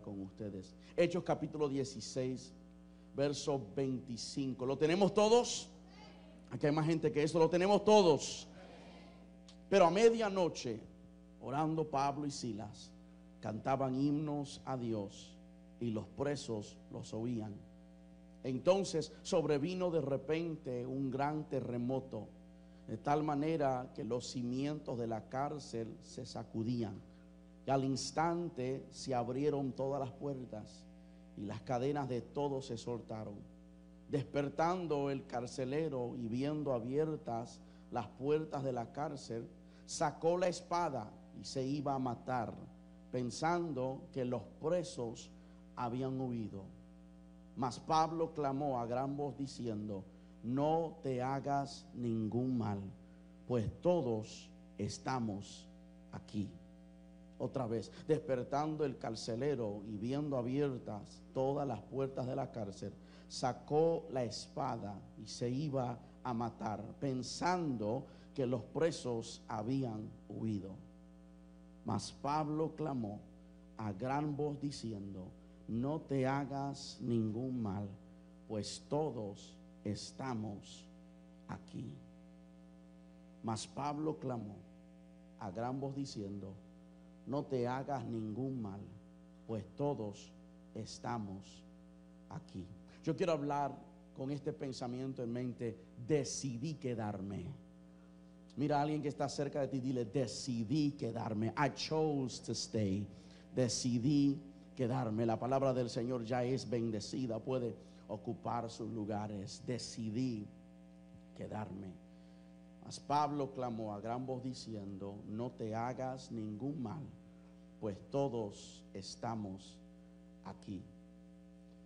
con ustedes. Hechos capítulo 16, verso 25. ¿Lo tenemos todos? Aquí hay más gente que eso, lo tenemos todos. Pero a medianoche, orando Pablo y Silas, cantaban himnos a Dios y los presos los oían. Entonces sobrevino de repente un gran terremoto, de tal manera que los cimientos de la cárcel se sacudían. Y al instante se abrieron todas las puertas y las cadenas de todos se soltaron. Despertando el carcelero y viendo abiertas las puertas de la cárcel, sacó la espada y se iba a matar, pensando que los presos habían huido. Mas Pablo clamó a gran voz diciendo, no te hagas ningún mal, pues todos estamos aquí. Otra vez, despertando el carcelero y viendo abiertas todas las puertas de la cárcel, sacó la espada y se iba a matar, pensando que los presos habían huido. Mas Pablo clamó a gran voz diciendo, no te hagas ningún mal, pues todos estamos aquí. Mas Pablo clamó a gran voz diciendo, no te hagas ningún mal, pues todos estamos aquí. Yo quiero hablar con este pensamiento en mente, decidí quedarme. Mira a alguien que está cerca de ti, dile, decidí quedarme. I chose to stay. Decidí quedarme. La palabra del Señor ya es bendecida, puede ocupar sus lugares. Decidí quedarme. Mas Pablo clamó a gran voz diciendo, no te hagas ningún mal, pues todos estamos aquí.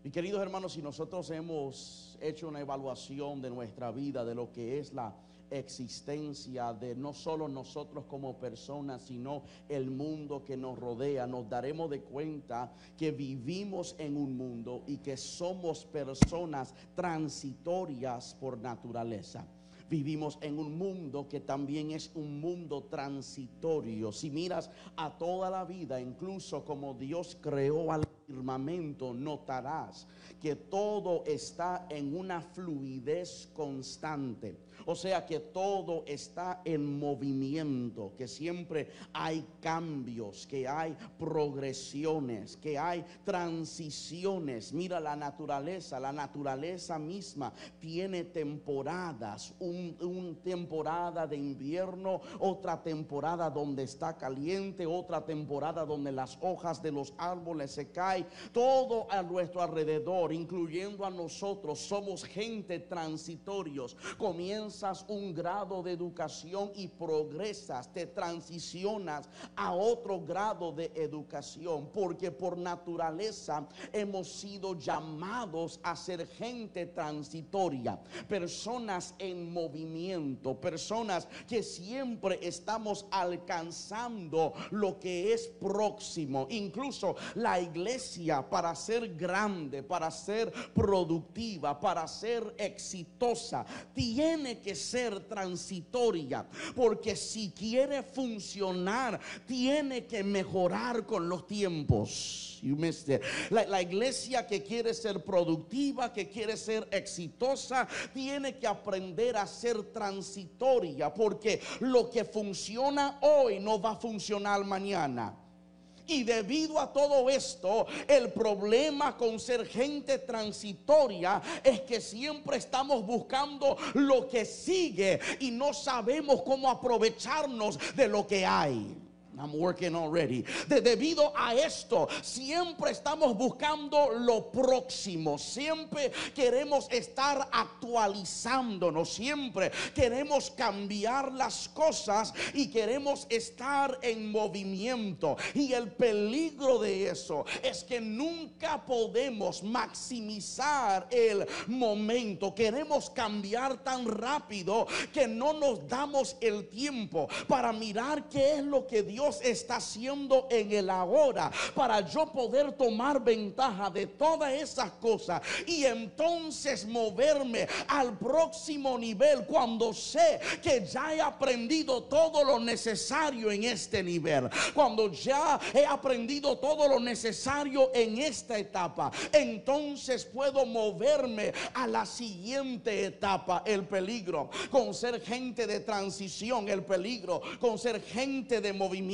Y queridos hermanos, si nosotros hemos hecho una evaluación de nuestra vida, de lo que es la existencia de no solo nosotros como personas, sino el mundo que nos rodea, nos daremos de cuenta que vivimos en un mundo y que somos personas transitorias por naturaleza. Vivimos en un mundo que también es un mundo transitorio. Si miras a toda la vida, incluso como Dios creó al firmamento, notarás que todo está en una fluidez constante. O sea que todo está en movimiento, que siempre hay cambios, que hay progresiones, que hay transiciones. Mira la naturaleza, la naturaleza misma tiene temporadas, un, temporada de invierno, otra temporada donde está caliente, otra temporada donde las hojas de los árboles se caen, todo a nuestro alrededor, incluyendo a nosotros, somos gente transitorios. Comienza un grado de educación y progresas, te transicionas a otro grado de educación, porque por naturaleza hemos sido llamados a ser gente transitoria, personas en movimiento, personas que siempre estamos alcanzando lo que es próximo. Incluso la iglesia para ser grande, para ser productiva, para ser exitosa, tiene que ser transitoria, porque si quiere funcionar, tiene que mejorar con los tiempos. La iglesia que quiere ser productiva, que quiere ser exitosa, tiene que aprender a ser transitoria, porque lo que funciona hoy no va a funcionar mañana. Y debido a todo esto, el problema con ser gente transitoria es que siempre estamos buscando lo que sigue y no sabemos cómo aprovecharnos de lo que hay. I'm working already. De, debido a esto, siempre estamos buscando lo próximo. Siempre queremos estar actualizándonos. Siempre queremos cambiar las cosas y queremos estar en movimiento. Y el peligro de eso es que nunca podemos maximizar el momento. Queremos cambiar tan rápido que no nos damos el tiempo para mirar qué es lo que Dios Está haciendo en el ahora para yo poder tomar ventaja de todas esas cosas y entonces moverme al próximo nivel cuando sé que ya he aprendido todo lo necesario en este nivel, cuando ya he aprendido todo lo necesario en esta etapa, entonces puedo moverme a la siguiente etapa, el peligro con ser gente de transición, el peligro con ser gente de movimiento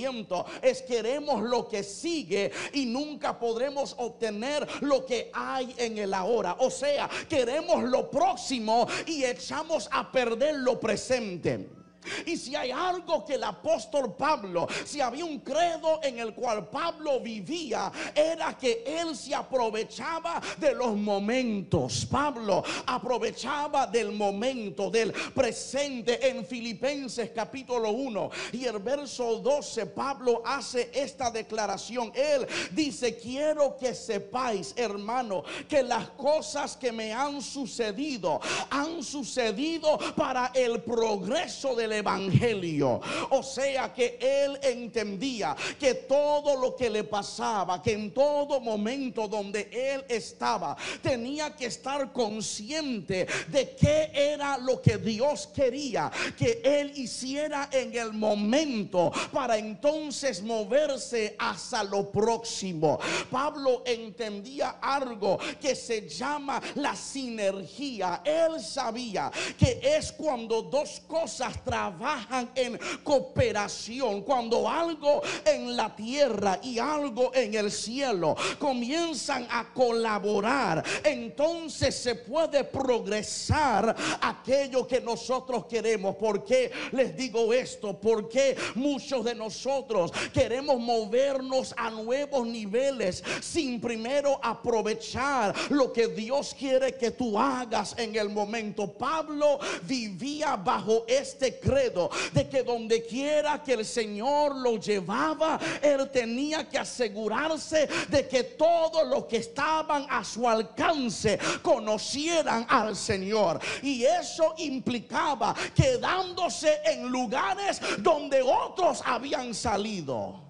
es queremos lo que sigue y nunca podremos obtener lo que hay en el ahora. O sea, queremos lo próximo y echamos a perder lo presente. Y si hay algo que el apóstol Pablo, si había un credo en el cual Pablo vivía, era que él se aprovechaba de los momentos. Pablo aprovechaba del momento, del presente en Filipenses capítulo 1 y el verso 12, Pablo hace esta declaración. Él dice, quiero que sepáis, hermano, que las cosas que me han sucedido han sucedido para el progreso del evangelio. O sea que él entendía que todo lo que le pasaba, que en todo momento donde él estaba, tenía que estar consciente de qué era lo que Dios quería que él hiciera en el momento para entonces moverse hacia lo próximo. Pablo entendía algo que se llama la sinergia. Él sabía que es cuando dos cosas trabajan en cooperación. Cuando algo en la tierra y algo en el cielo comienzan a colaborar, entonces se puede progresar aquello que nosotros queremos. ¿Por qué les digo esto? Porque muchos de nosotros queremos movernos a nuevos niveles sin primero aprovechar lo que Dios quiere que tú hagas en el momento. Pablo vivía bajo este de que donde quiera que el Señor lo llevaba, él tenía que asegurarse de que todos los que estaban a su alcance conocieran al Señor. Y eso implicaba quedándose en lugares donde otros habían salido.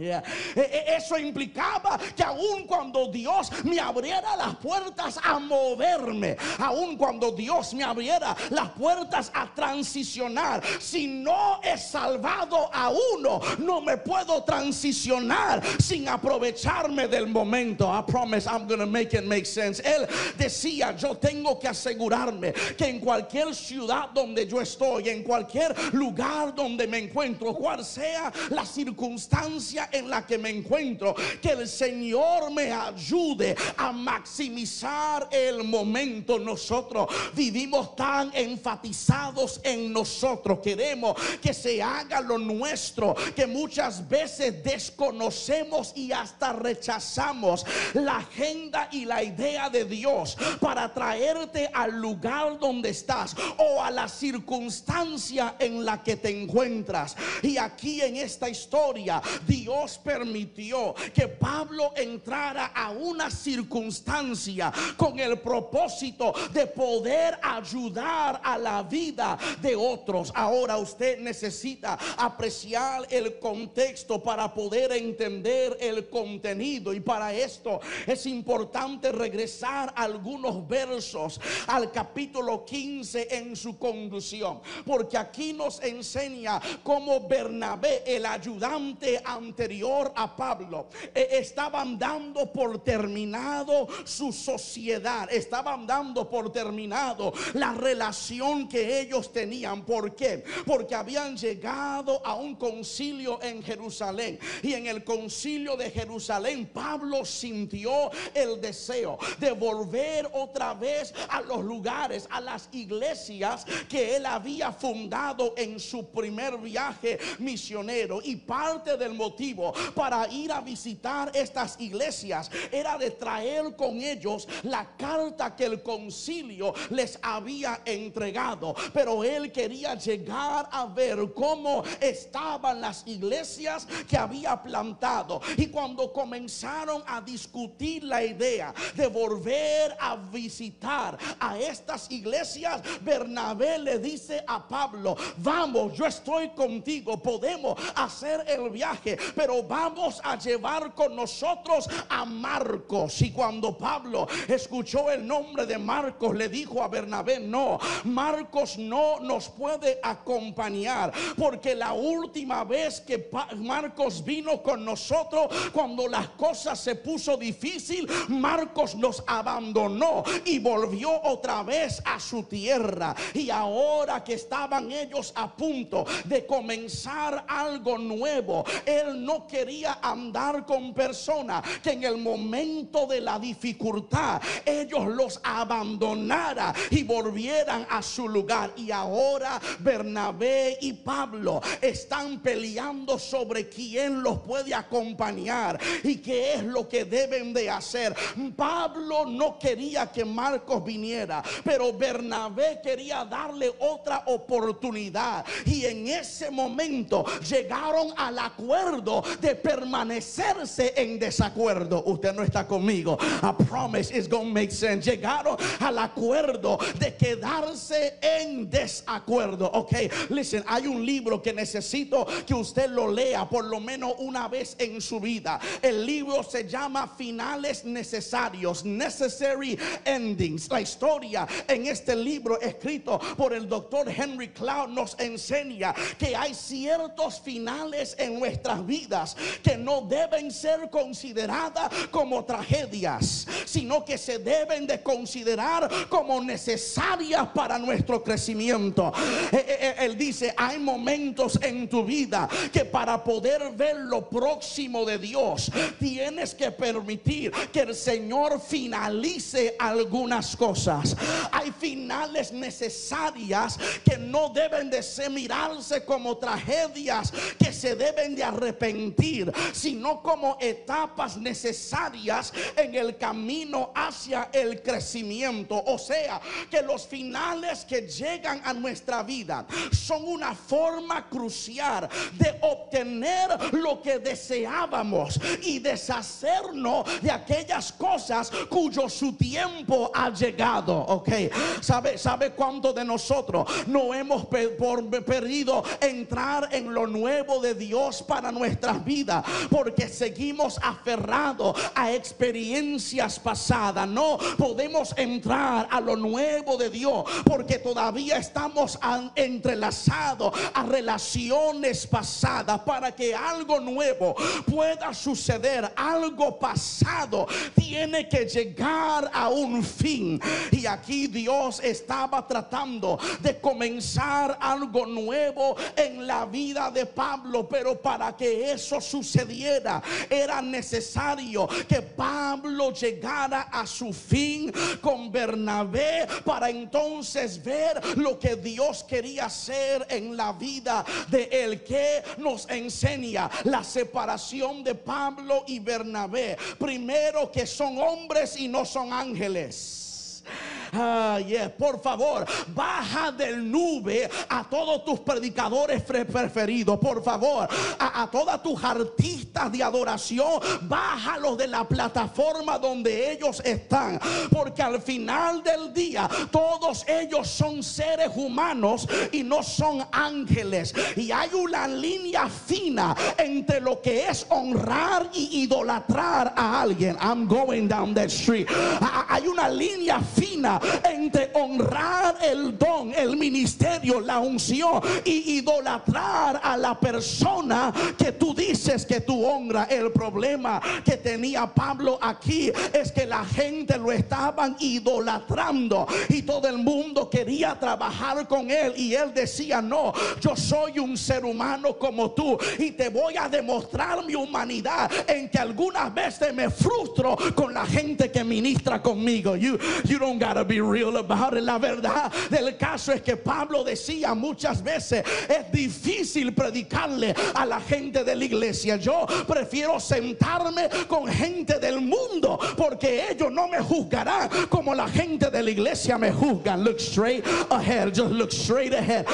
E, e, eso implicaba que aun cuando Dios me abriera las puertas a moverme, aun cuando Dios me abriera las puertas a transicionar, si no he salvado a uno, no me puedo transicionar sin aprovecharme del momento. I promise I'm gonna make it make sense. Él decía, yo tengo que asegurarme que en cualquier ciudad donde yo estoy, en cualquier lugar donde me encuentro, cual sea la circunstancia en la que me encuentro, que el Señor me ayude a maximizar el momento. Nosotros vivimos tan enfatizados en nosotros, queremos que se haga lo nuestro, que muchas veces desconocemos y hasta rechazamos la agenda y la idea de Dios para traerte al lugar donde estás o a la circunstancia en la que te encuentras. Y aquí en esta historia, Dios permitió que Pablo entrara a una circunstancia con el propósito de poder ayudar a la vida de otros. Ahora usted necesita apreciar el contexto para poder entender el contenido y para esto es importante regresar algunos versos al capítulo 15 en su conclusión, porque aquí nos enseña cómo Bernabé, el ayudante ante a Pablo, eh, estaban dando por terminado su sociedad, estaban dando por terminado la relación que ellos tenían. ¿Por qué? Porque habían llegado a un concilio en Jerusalén y en el concilio de Jerusalén Pablo sintió el deseo de volver otra vez a los lugares, a las iglesias que él había fundado en su primer viaje misionero y parte del motivo para ir a visitar estas iglesias era de traer con ellos la carta que el concilio les había entregado. Pero él quería llegar a ver cómo estaban las iglesias que había plantado. Y cuando comenzaron a discutir la idea de volver a visitar a estas iglesias, Bernabé le dice a Pablo, vamos, yo estoy contigo, podemos hacer el viaje, pero vamos a llevar con nosotros a Marcos. Y cuando Pablo escuchó el nombre de Marcos, le dijo a Bernabé, no, Marcos no nos puede acompañar, porque la última vez que Marcos vino con nosotros, cuando las cosas se puso difícil, Marcos nos abandonó y volvió otra vez a su tierra. Y ahora que estaban ellos a punto de comenzar algo nuevo, él no quería andar con personas que en el momento de la dificultad ellos los abandonara y volvieran a su lugar. Y ahora Bernabé y Pablo están peleando sobre quién los puede acompañar y qué es lo que deben de hacer. Pablo no quería que Marcos viniera, pero Bernabé quería darle otra oportunidad. Y en ese momento llegaron al acuerdo de permanecerse en desacuerdo. Usted no está conmigo. A promise is gonna make sense. Llegaron al acuerdo de quedarse en desacuerdo. Ok, listen, hay un libro que necesito que usted lo lea por lo menos una vez en su vida. El libro se llama Finales Necesarios, Necessary Endings. La historia en este libro escrito por el doctor Henry Cloud nos enseña que hay ciertos finales en vidas que no deben ser consideradas como tragedias, sino que se deben de considerar como necesarias para nuestro crecimiento. Eh, eh, eh, él dice, hay momentos en tu vida que para poder ver lo próximo de Dios, tienes que permitir que el Señor finalice algunas cosas. Hay finales necesarias que no deben de ser mirarse como tragedias que se deben de arrepentir, sino como etapas necesarias en el camino hacia el crecimiento. O sea, que los finales que llegan a nuestra vida son una forma crucial de obtener lo que deseábamos y deshacernos de aquellas cosas cuyo su tiempo ha llegado. Ok, ¿sabe, sabe cuánto de nosotros no hemos perdido entrar en lo nuevo de Dios para nuestras vidas? Porque seguimos aferrados a experiencias pasadas. No podemos entrar a lo nuevo de Dios porque todavía estamos entrelazados a relaciones pasadas para que algo nuevo pueda suceder. Algo pasado tiene que llegar a un fin. Y aquí Dios estaba tratando de comenzar algo nuevo en la vida de Pablo, pero para que eso sucediera era necesario que Pablo llegara a su fin con Bernabé para entonces ver lo que Dios quería hacer en la vida de él que nos enseña la separación de Pablo y Bernabé. Primero que son hombres y no son ángeles. Ah, Por favor, baja del nube a todos tus predicadores preferidos. Por favor, a, todas tus artistas de adoración, bájalos de la plataforma donde ellos están. Porque al final del día, todos ellos son seres humanos y no son ángeles. Y hay una línea fina entre lo que es honrar y idolatrar a alguien. I'm going down that street. Hay una línea fina entre honrar el don, el ministerio, la unción y idolatrar a la persona que tú dices que tú honra. El problema que tenía Pablo aquí es que la gente lo estaban idolatrando y todo el mundo quería trabajar con él y él decía, no, yo soy un ser humano como tú y te voy a demostrar mi humanidad en que algunas veces me frustro con la gente que ministra conmigo. You, you don't gotta be real about it. La verdad del caso es que Pablo decía muchas veces, es difícil predicarle a la gente de la iglesia. Yo prefiero sentarme con gente del mundo porque ellos no me juzgarán como la gente de la iglesia me juzgan. Look straight ahead, just look straight ahead.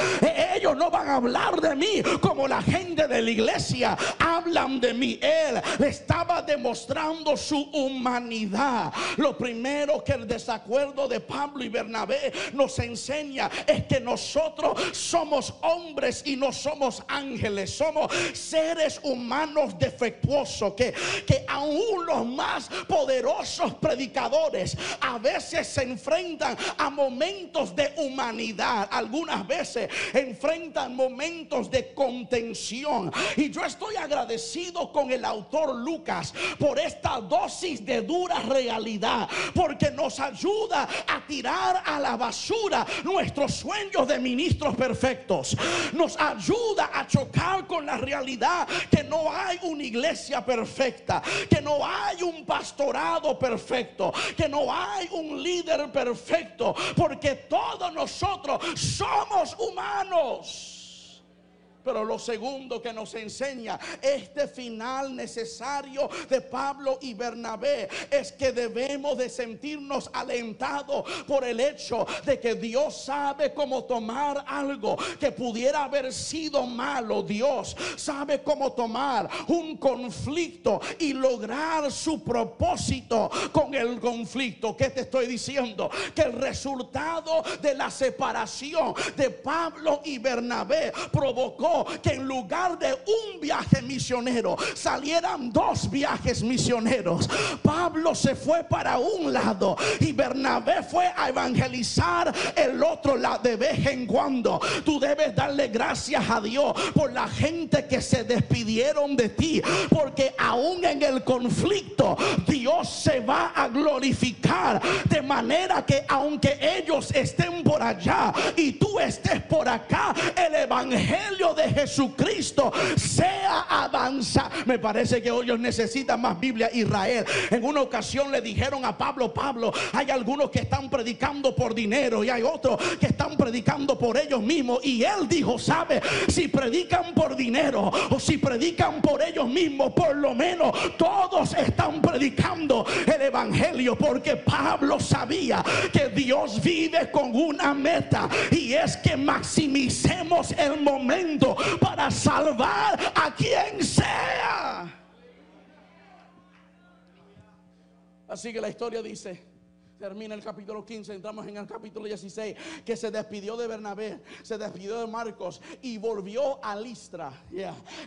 Ellos no van a hablar de mí como la gente de la iglesia hablan de mí. Él estaba demostrando su humanidad. Lo primero que el desacuerdo de Pablo y Bernabé nos enseña es que nosotros somos hombres y no somos ángeles. Somos seres humanos defectuosos que, que aún los más poderosos predicadores a veces se enfrentan a momentos de humanidad. Algunas veces enfrentan momentos de contención. Y yo estoy agradecido con el autor Lucas por esta dosis de dura realidad. Porque nos ayuda a tirar a la basura nuestros sueños de ministros perfectos. Nos ayuda a chocar con la realidad que no hay una iglesia perfecta, que no hay un pastorado perfecto, que no hay un líder perfecto, porque todos nosotros somos humanos. Pero lo segundo que nos enseña este final necesario de Pablo y Bernabé es que debemos de sentirnos alentados por el hecho de que Dios sabe cómo tomar algo que pudiera haber sido malo. Dios sabe cómo tomar un conflicto y lograr su propósito con el conflicto. ¿Qué te estoy diciendo? Que el resultado de la separación de Pablo y Bernabé provocó que en lugar de un viaje misionero salieran dos viajes misioneros. Pablo se fue para un lado y Bernabé fue a evangelizar el otro lado de vez en cuando. Tú debes darle gracias a Dios por la gente que se despidieron de ti, porque aún en el conflicto Dios se va a glorificar de manera que aunque ellos estén por allá y tú estés por acá, el evangelio de Jesucristo sea avanza. Me parece que ellos necesitan más Biblia. Israel en una ocasión le dijeron a Pablo, Pablo, hay algunos que están predicando por dinero y hay otros que están predicando por ellos mismos. Y él dijo, sabe, si predican por dinero o si predican por ellos mismos, por lo menos todos están predicando el Evangelio porque Pablo sabía que Dios vive con una meta y es que maximicemos el momento para salvar a quien sea. Así que la historia dice Termina el capítulo 15, entramos en el capítulo 16, que se despidió de Bernabé, se despidió de Marcos y volvió a Listra.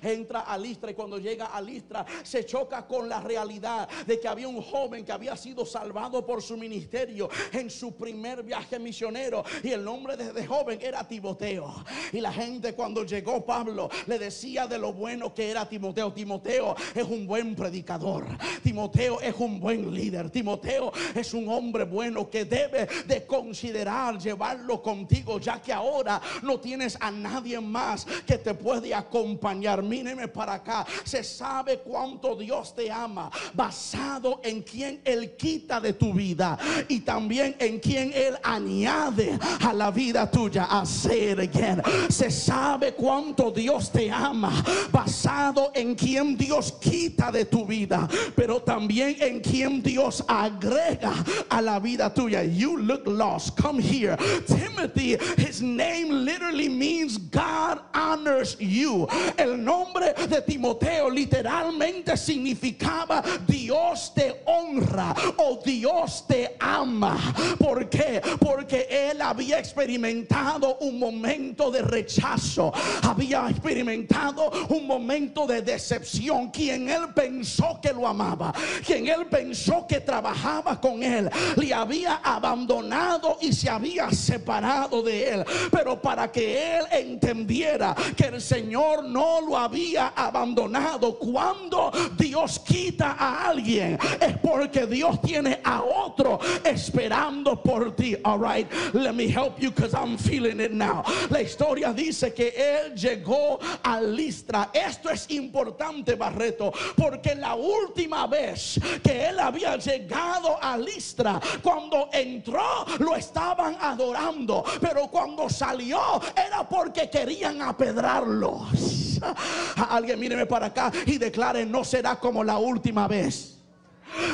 Entra a Listra y cuando llega a Listra se choca con la realidad de que había un joven que había sido salvado por su ministerio en su primer viaje misionero y el nombre de, de joven era Timoteo. Y la gente cuando llegó Pablo le decía de lo bueno que era Timoteo. Timoteo es un buen predicador. Timoteo es un buen líder. Timoteo es un hombre bueno que debe de considerar llevarlo contigo, ya que ahora no tienes a nadie más que te puede acompañar. Míreme para acá. Se sabe cuánto Dios te ama, basado en quien Él quita de tu vida y también en quien Él añade a la vida tuya. Hacer again. Se sabe cuánto Dios te ama, basado en quien Dios quita de tu vida, pero también en quien Dios agrega a la vida tuya. You look lost. Come here. Timothy, his name literally means God honors you. El nombre de Timoteo literalmente significaba Dios te honra o Dios te ama. ¿Por qué? Porque él había experimentado un momento de rechazo, había experimentado un momento de decepción. Quien él pensó que lo amaba, quien él pensó que trabajaba con él, le había abandonado y se había separado de él. Pero para que él entendiera que el Señor no lo había abandonado, cuando Dios quita a alguien, es porque Dios tiene a otro esperando por ti. All right, let me help you because I'm feeling it now. La historia dice que él llegó a Listra. Esto es importante, Barreto, porque la última vez que él había llegado a Listra, cuando entró, lo estaban adorando, pero cuando salió era porque querían apedrarlo. Alguien míreme para acá y declare: No será como la última vez.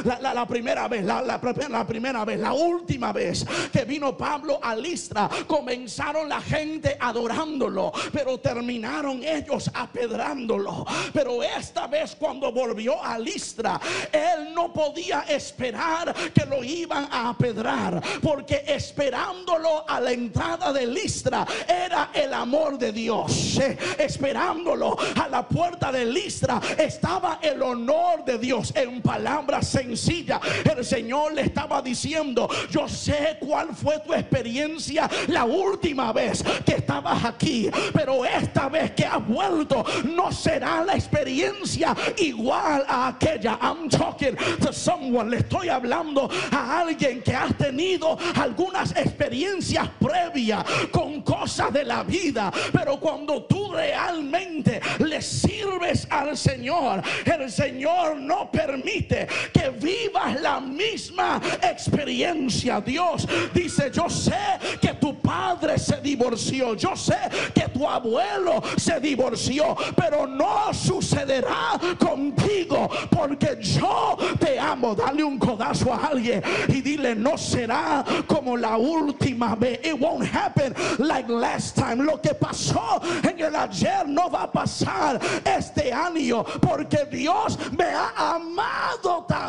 La, primera vez, la, la, primera vez, la última vez que vino Pablo a Listra, comenzaron la gente adorándolo, pero terminaron ellos apedrándolo. Pero esta vez cuando volvió a Listra, él no podía esperar que lo iban a apedrar, porque esperándolo a la entrada de Listra era el amor de Dios. Esperándolo a la puerta de Listra estaba el honor de Dios en palabras sencilla. El Señor le estaba diciendo, yo sé cuál fue tu experiencia la última vez que estabas aquí, pero esta vez que has vuelto no será la experiencia igual a aquella. I'm talking to someone, le estoy hablando a alguien que has tenido algunas experiencias previas con cosas de la vida, pero cuando tú realmente le sirves al Señor, el Señor no permite que vivas la misma experiencia. Dios dice, yo sé que tu padre se divorció, yo sé que tu abuelo se divorció, pero no sucederá contigo porque yo te amo. Dale un codazo a alguien y dile, no será como la última vez. It won't happen like last time. Lo que pasó en el ayer no va a pasar este año porque Dios me ha amado tanto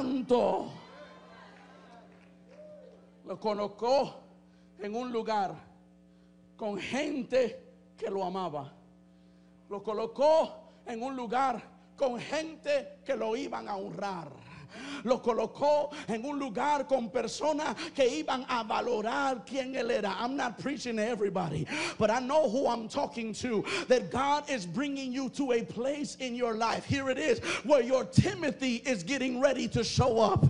lo colocó en un lugar con gente que lo amaba. Lo colocó en un lugar con gente que lo iban a honrar lo colocó en un lugar con personas que iban a valorar quién él era. I'm not preaching to everybody, but I know who I'm talking to. That God is bringing you to a place in your life. Here it is, where your Timothy is getting ready to show up.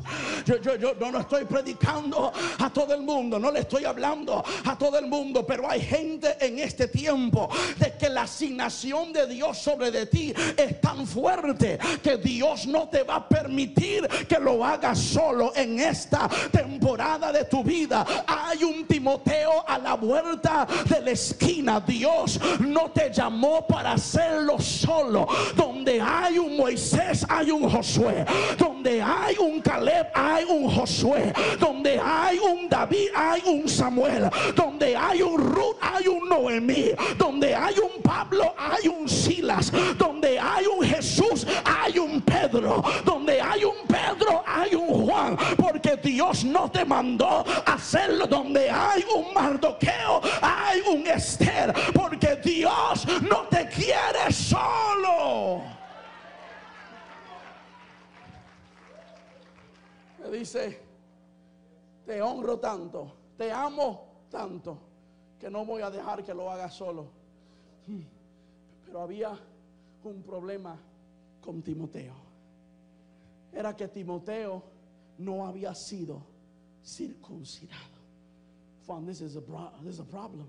Yo, yo, yo no estoy predicando a todo el mundo, no le estoy hablando a todo el mundo, pero hay gente en este tiempo de que la asignación de Dios sobre de ti es tan fuerte que Dios no te va a permitir que lo hagas solo en esta temporada de tu vida. Hay un Timoteo a la vuelta de la esquina. Dios no te llamó para hacerlo solo. Donde hay un Moisés, hay un Josué. Donde hay un Caleb, hay un Josué. Donde hay un David, hay un Samuel. Donde hay un Ruth, hay un Noemí. Donde hay un Pablo, hay un Silas. Donde hay un Jesús, hay un Pedro. Donde hay un Pedro Pedro hay un Juan, porque Dios no te mandó hacerlo donde hay un Mardoqueo, hay un Esther, porque Dios no te quiere solo. Me dice, te honro tanto, te amo tanto, que no voy a dejar que lo haga solo. Pero había un problema con Timoteo era que Timoteo no había sido circuncidado. Fun, this is a, this is a problem.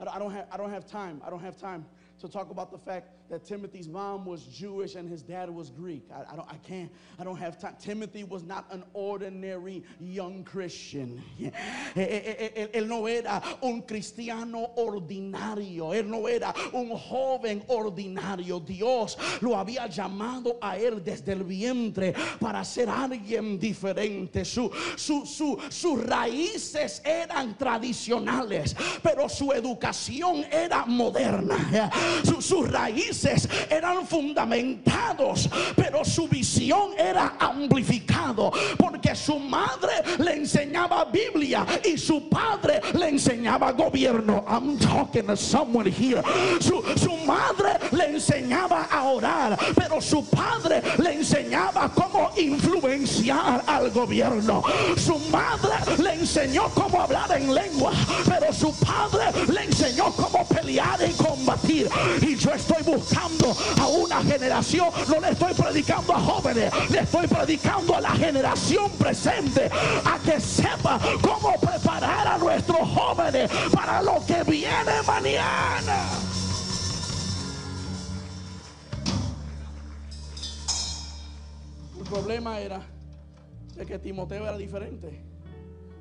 I don't, have, I don't have time. I don't have time to talk about the fact that Timothy's mom was Jewish and his dad was Greek. I, don't, I can't, I don't have time. Timothy was not an ordinary young Christian. Él no era un cristiano ordinario. Él no era un joven ordinario. Dios lo había llamado a él desde el vientre para ser alguien diferente. Su, su, su, sus raíces eran tradicionales, pero su educación era moderna sus raíces eran fundamentados, pero su visión era amplificado, porque su madre le enseñaba Biblia y su padre le enseñaba gobierno. I'm talking to someone here. Su, su madre le enseñaba a orar, pero su padre le enseñaba cómo influenciar al gobierno. Su madre le enseñó cómo hablar en lengua, pero su padre le enseñó cómo pelear y combatir. Y yo estoy buscando a una generación, no le estoy predicando a jóvenes, le estoy predicando a la generación presente a que sepa cómo preparar a nuestros jóvenes para lo que viene mañana. El problema era de que Timoteo era diferente.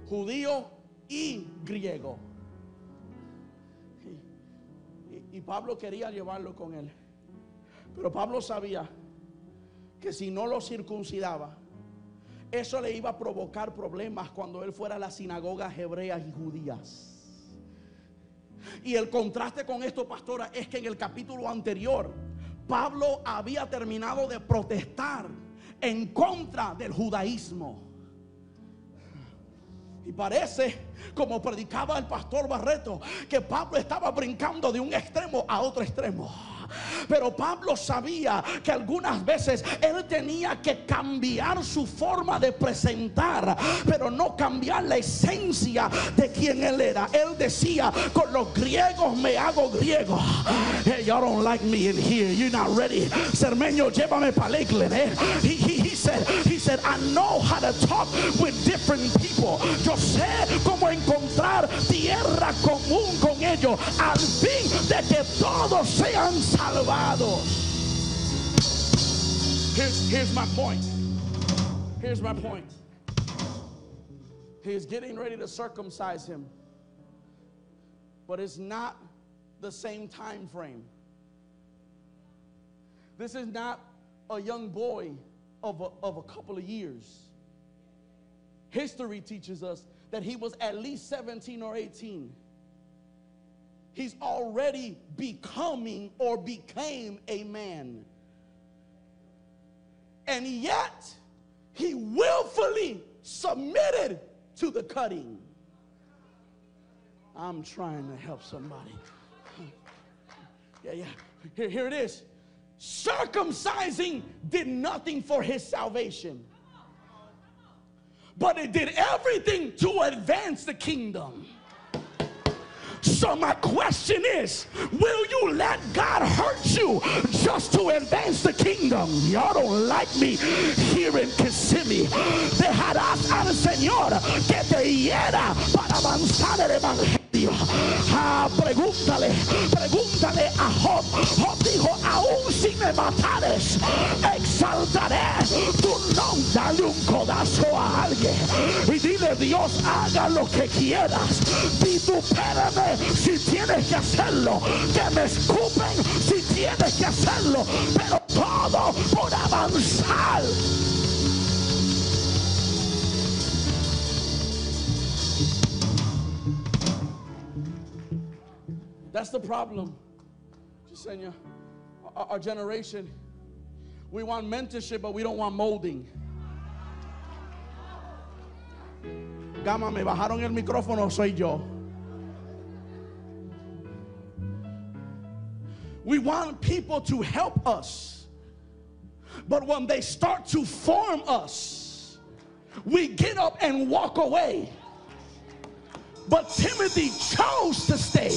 Judío y griego. Y, Pablo quería llevarlo con él. Pero Pablo sabía que si no lo circuncidaba, eso le iba a provocar problemas cuando él fuera a las sinagogas hebreas y judías. Y el contraste con esto, pastora, es que en el capítulo anterior, Pablo había terminado de protestar en contra del judaísmo. Y parece, como predicaba el pastor Barreto, que Pablo estaba brincando de un extremo a otro extremo. Pero Pablo sabía que algunas veces él tenía que cambiar su forma de presentar, pero no cambiar la esencia de quien él era. Él decía, con los griegos me hago griego. Hey, y'all don't like me in here. You're not ready. Cermeño, llévame para Lakeland. Eh? Said, he said, I know how to talk with different people. Yo sé cómo encontrar tierra común con ellos al fin de que todos sean salvados. Here's, here's my point. Here's my point. He's getting ready to circumcise him. But it's not the same time frame. This is not a young boy of a, of a couple of years. History teaches us that he was at least 17 or 18. He's already becoming or became a man. And yet, he willfully submitted to the cutting. I'm trying to help somebody. Yeah, yeah. Here, here it is. Circumcising did nothing for his salvation, but it did everything to advance the kingdom. So my question is, will you let God hurt you just to advance the kingdom? Y'all don't like me here in Kissimmee. Dejarás al Señor que te hiera para avanzar el evangelio. Ah, pregúntale, pregúntale a Job. Job dijo, aún si me matares, exaltaré tu nombre. Dale un codazo a alguien y dile, Dios, haga lo que quieras. Vitupérame si tienes que hacerlo. Que me escupen si tienes que hacerlo. Pero todo por avanzar. That's the problem. Yesenia, our, our generation, we want mentorship, but we don't want molding. Gama, me bajaron el micrófono, soy yo. We want people to help us. But when they start to form us, we get up and walk away. But Timothy chose to stay.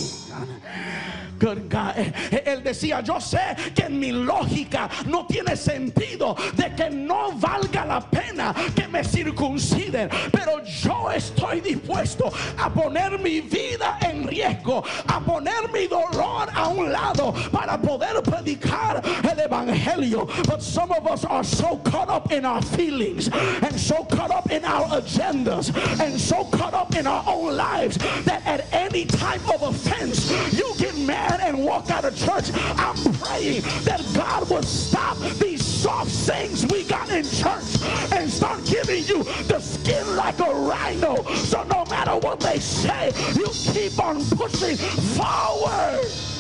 Good God. Él decía, yo sé que en mi lógica no tiene sentido de que no valga la pena que me circunciden, pero yo estoy dispuesto a poner mi vida en riesgo, a poner mi dolor a un lado para poder predicar evangelio. But some of us are so caught up in our feelings and so caught up in our agendas and so caught up in our own lives that at any type of offense you get mad and walk out of church. I'm praying that God would stop these soft things we got in church and start giving you the skin like a rhino. So no matter what they say, you keep on pushing forward.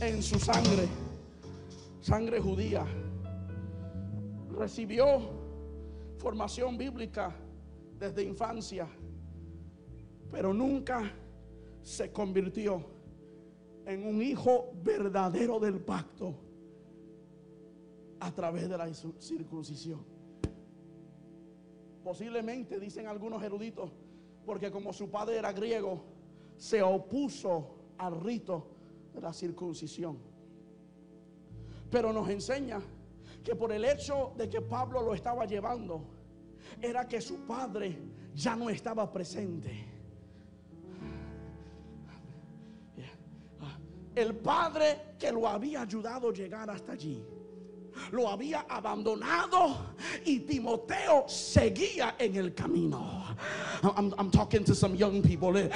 En su sangre sangre judía, recibió formación bíblica desde infancia, pero nunca se convirtió en un hijo verdadero del pacto a través de la circuncisión. Posiblemente, dicen algunos eruditos, porque como su padre era griego, se opuso al rito de la circuncisión. Pero nos enseña que por el hecho de que Pablo lo estaba llevando, era que su padre ya no estaba presente. El padre que lo había ayudado a llegar hasta allí lo había abandonado y Timoteo seguía en el camino. I'm, talking to some young people. Le,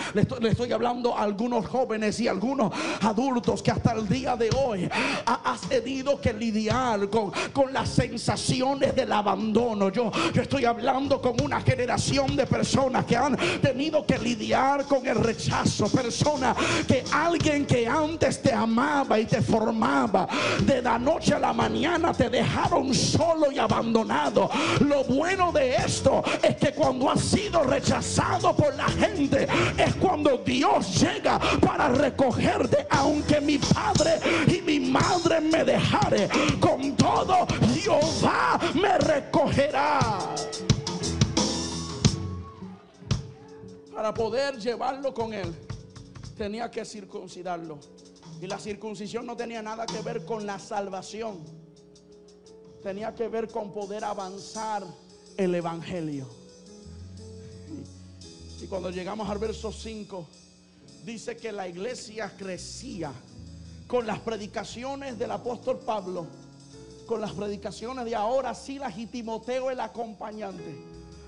estoy, hablando a algunos jóvenes y algunos adultos que hasta el día de hoy has tenido que lidiar con, con las sensaciones del abandono. Yo, yo estoy hablando con una generación de personas que han tenido que lidiar con el rechazo. Personas que alguien que antes te amaba y te formaba de la noche a la mañana te dejaron solo y abandonado. Lo bueno de esto es que cuando has sido rechazado por la gente, es cuando Dios llega para recogerte. Aunque mi padre y mi madre me dejare, con todo Jehová me recogerá. Para poder llevarlo con él, tenía que circuncidarlo. Y la circuncisión no tenía nada que ver con la salvación tenía que ver con poder avanzar el Evangelio. Y, cuando llegamos al verso 5, dice que la iglesia crecía con las predicaciones del apóstol Pablo, con las predicaciones de ahora Silas y Timoteo el acompañante.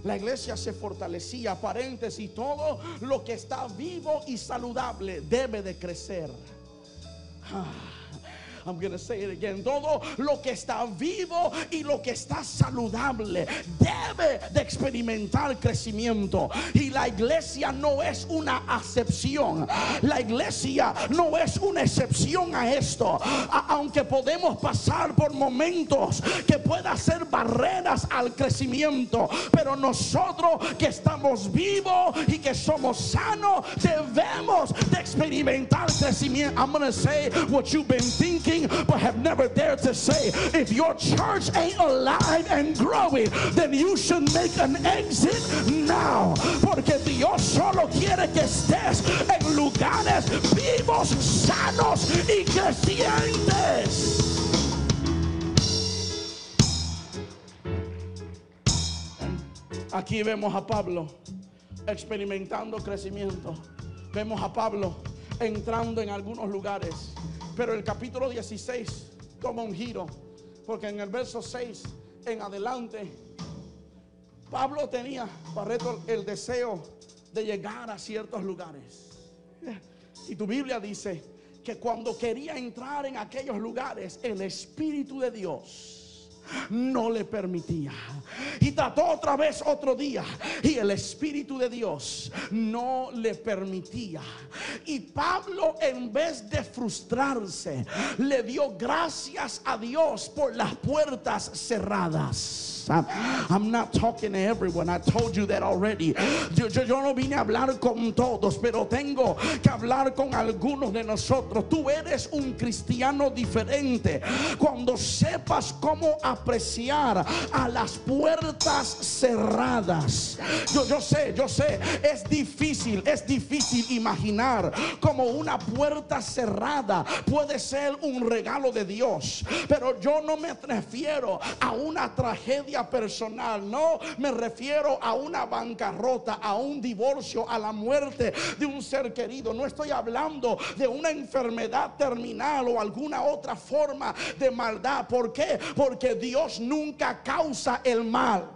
La iglesia se fortalecía, paréntesis, todo lo que está vivo y saludable debe de crecer. Ah. I'm to say it again. Todo lo que está vivo y lo que está saludable debe de experimentar crecimiento. Y la iglesia no es una acepción. La iglesia no es una excepción a esto. aunque podemos pasar por momentos que puedan ser barreras al crecimiento. Pero nosotros que estamos vivos y que somos sanos debemos de experimentar crecimiento. I'm to say what you've been thinking but have never dared to say, if your church ain't alive and growing, then you should make an exit now. Porque Dios solo quiere que estés en lugares vivos, sanos y crecientes. Aquí vemos a Pablo experimentando crecimiento. Vemos a Pablo entrando en algunos lugares pero el capítulo 16 toma un giro, porque en el verso 6 en adelante, Pablo tenía, Barreto, el deseo de llegar a ciertos lugares. Y tu Biblia dice que cuando quería entrar en aquellos lugares, el Espíritu de Dios no le permitía. Y trató otra vez otro día y el Espíritu de Dios no le permitía. Y Pablo en vez de frustrarse, le dio gracias a Dios por las puertas cerradas. I'm, not talking to everyone. I told you that already. Yo, yo, no vine a hablar con todos, pero tengo que hablar con algunos de nosotros. Tú eres un cristiano diferente cuando sepas cómo apreciar a las puertas cerradas. Yo, sé, yo sé, es difícil, es difícil imaginar como una puerta cerrada puede ser un regalo de Dios. Pero yo no me refiero a una tragedia personal. No me refiero a una bancarrota, a un divorcio, a la muerte de un ser querido. No estoy hablando de una enfermedad terminal o alguna otra forma de maldad. ¿Por qué? Porque Dios nunca causa el mal.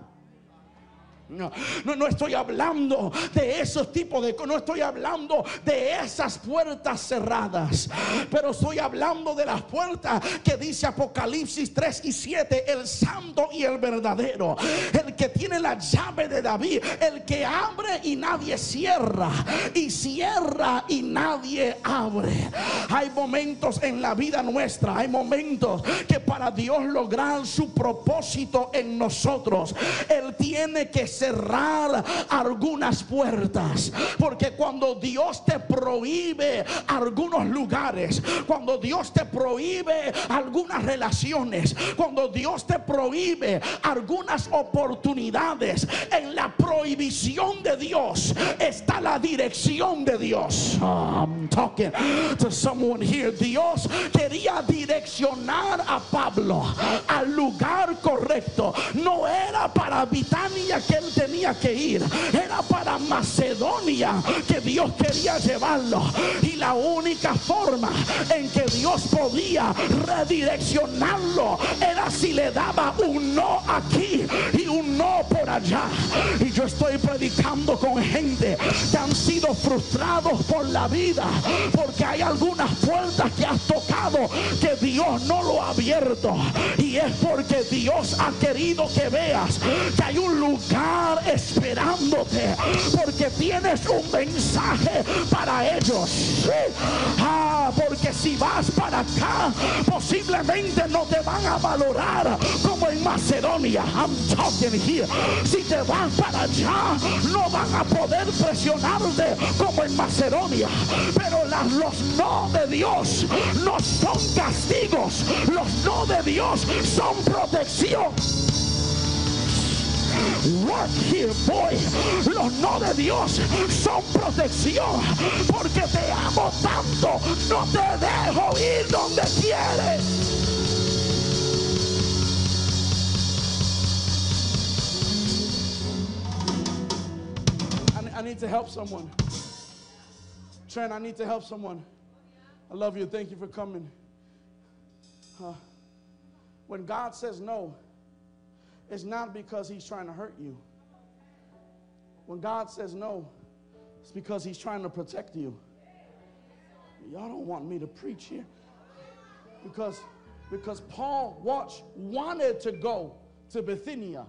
No, no, estoy hablando de esos tipos de no estoy hablando de esas puertas cerradas, pero estoy hablando de las puertas que dice Apocalipsis 3 y 7, el santo y el verdadero, el que tiene la llave de David, el que abre y nadie cierra, y cierra y nadie abre. Hay momentos en la vida nuestra, hay momentos que para Dios lograr su propósito en nosotros, Él tiene que cerrar algunas puertas. Porque cuando Dios te prohíbe algunos lugares, cuando Dios te prohíbe algunas relaciones, cuando Dios te prohíbe algunas oportunidades, en la prohibición de Dios está la dirección de Dios. I'm talking to someone here. Dios quería direccionar a Pablo al lugar correcto. No era para Bitania que él tenía que ir, era para Macedonia que Dios quería llevarlo. Y la única forma en que Dios podía redireccionarlo era si le daba un no aquí y un no por allá. Y yo estoy predicando con gente que han sido frustrados por la vida porque hay algunas puertas que has tocado que Dios no lo ha abierto. Y es porque Dios ha querido que veas que hay un lugar esperándote porque tienes un mensaje para ellos. Ah, porque si vas para acá, posiblemente no te van a valorar como en Macedonia. I'm talking here. Si te vas para allá, no van a poder presionarte como en Macedonia. Pero las, los no de Dios no son castigos. Los no de Dios son protección. Work here, boy. Los no de Dios son protección. Porque te amo tanto. No te dejo ir donde quieres. I, need to help someone. Trent, I need to help someone. I love you. Thank you for coming. Uh, when God says no, it's not because He's trying to hurt you. When God says no, it's because He's trying to protect you. Y'all don't want me to preach here. Because, because Paul watch, wanted to go to Bithynia.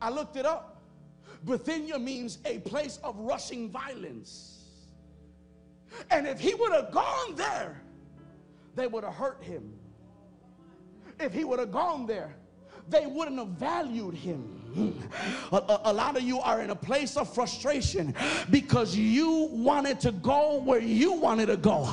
I looked it up. Bithynia means a place of rushing violence. And if he would have gone there, they would have hurt him. If he would have gone there, they wouldn't have valued him. A, a- a lot of you are in a place of frustration because you wanted to go where you wanted to go.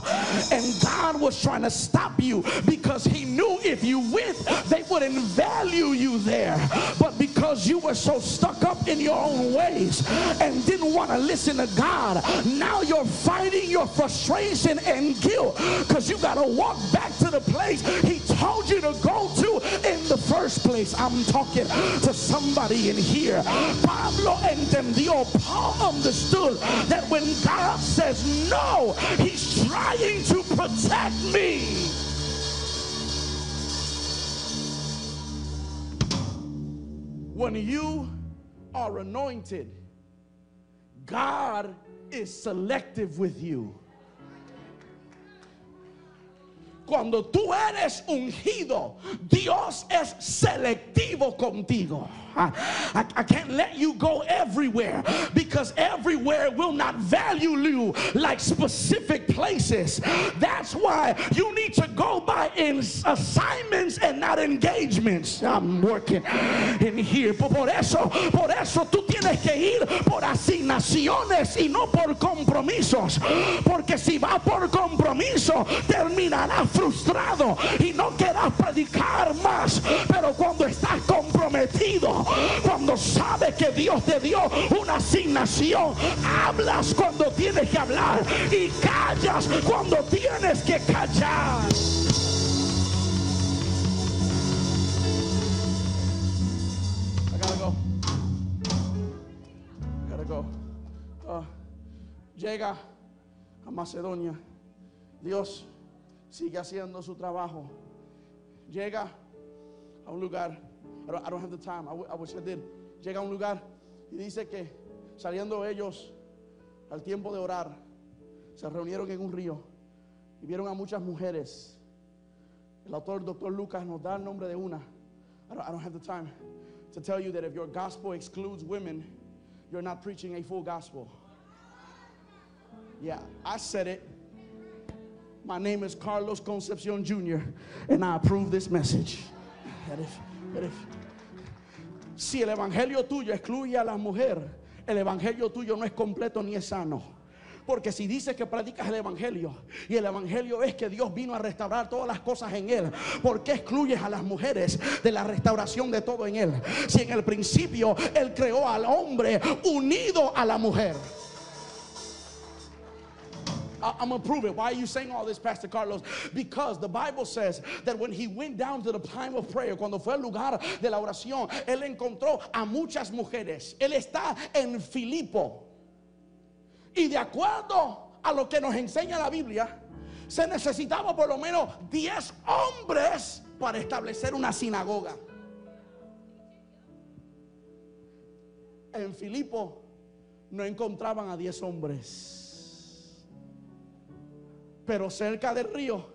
And God was trying to stop you because He knew if you went, they wouldn't value you there. But because you were so stuck up in your own ways and didn't want to listen to God, now you're fighting your frustration and guilt because you got to walk back to the place He told you to go to in the first place. I'm talking to somebody in here. Pablo entendió, Paul understood that when God says no, He's trying to protect me. When you are anointed, God is selective with you. Cuando tú eres ungido, Dios es selectivo contigo. I, I- can't let you go everywhere because everywhere will not value you like specific places. That's why you need to go by assignments and not engagements. I'm working in here. Por eso, por eso tú tienes que ir por asignaciones y no por compromisos. Porque si vas por compromiso, terminarás frustrado y no querrás predicar más. Pero cuando estás comprometido, cuando sabes que Dios te dio una asignación, hablas cuando tienes que hablar y callas cuando tienes que callar. Uh, llega a Macedonia. Dios sigue haciendo su trabajo. Llega a un lugar. I don't, have the time. I, wish I did. Llega a un lugar Y dice que saliendo ellos al tiempo de orar, se reunieron en un río y vieron a muchas mujeres. El autor, doctor Lucas, nos da el nombre de una. I don't have the time to tell you that if your gospel excludes women, you're not preaching a full gospel. Yeah, I said it. My name is Carlos Concepcion Jr., and I approve this message. Si el evangelio tuyo excluye a la mujer, el evangelio tuyo no es completo ni es sano. Porque si dices que predicas el evangelio y el evangelio es que Dios vino a restaurar todas las cosas en él, ¿por qué excluyes a las mujeres de la restauración de todo en él? Si en el principio él creó al hombre unido a la mujer. I'm gonna prove it. Why are you saying all this, Pastor Carlos? Because the Bible says that when he went down to the time of prayer, cuando fue al lugar de la oración, él encontró a muchas mujeres. Él está en Filipo. Y de acuerdo a lo que nos enseña la Biblia, se necesitaba por lo menos 10 hombres para establecer una sinagoga. En Filipo no encontraban a 10 hombres. Pero cerca del río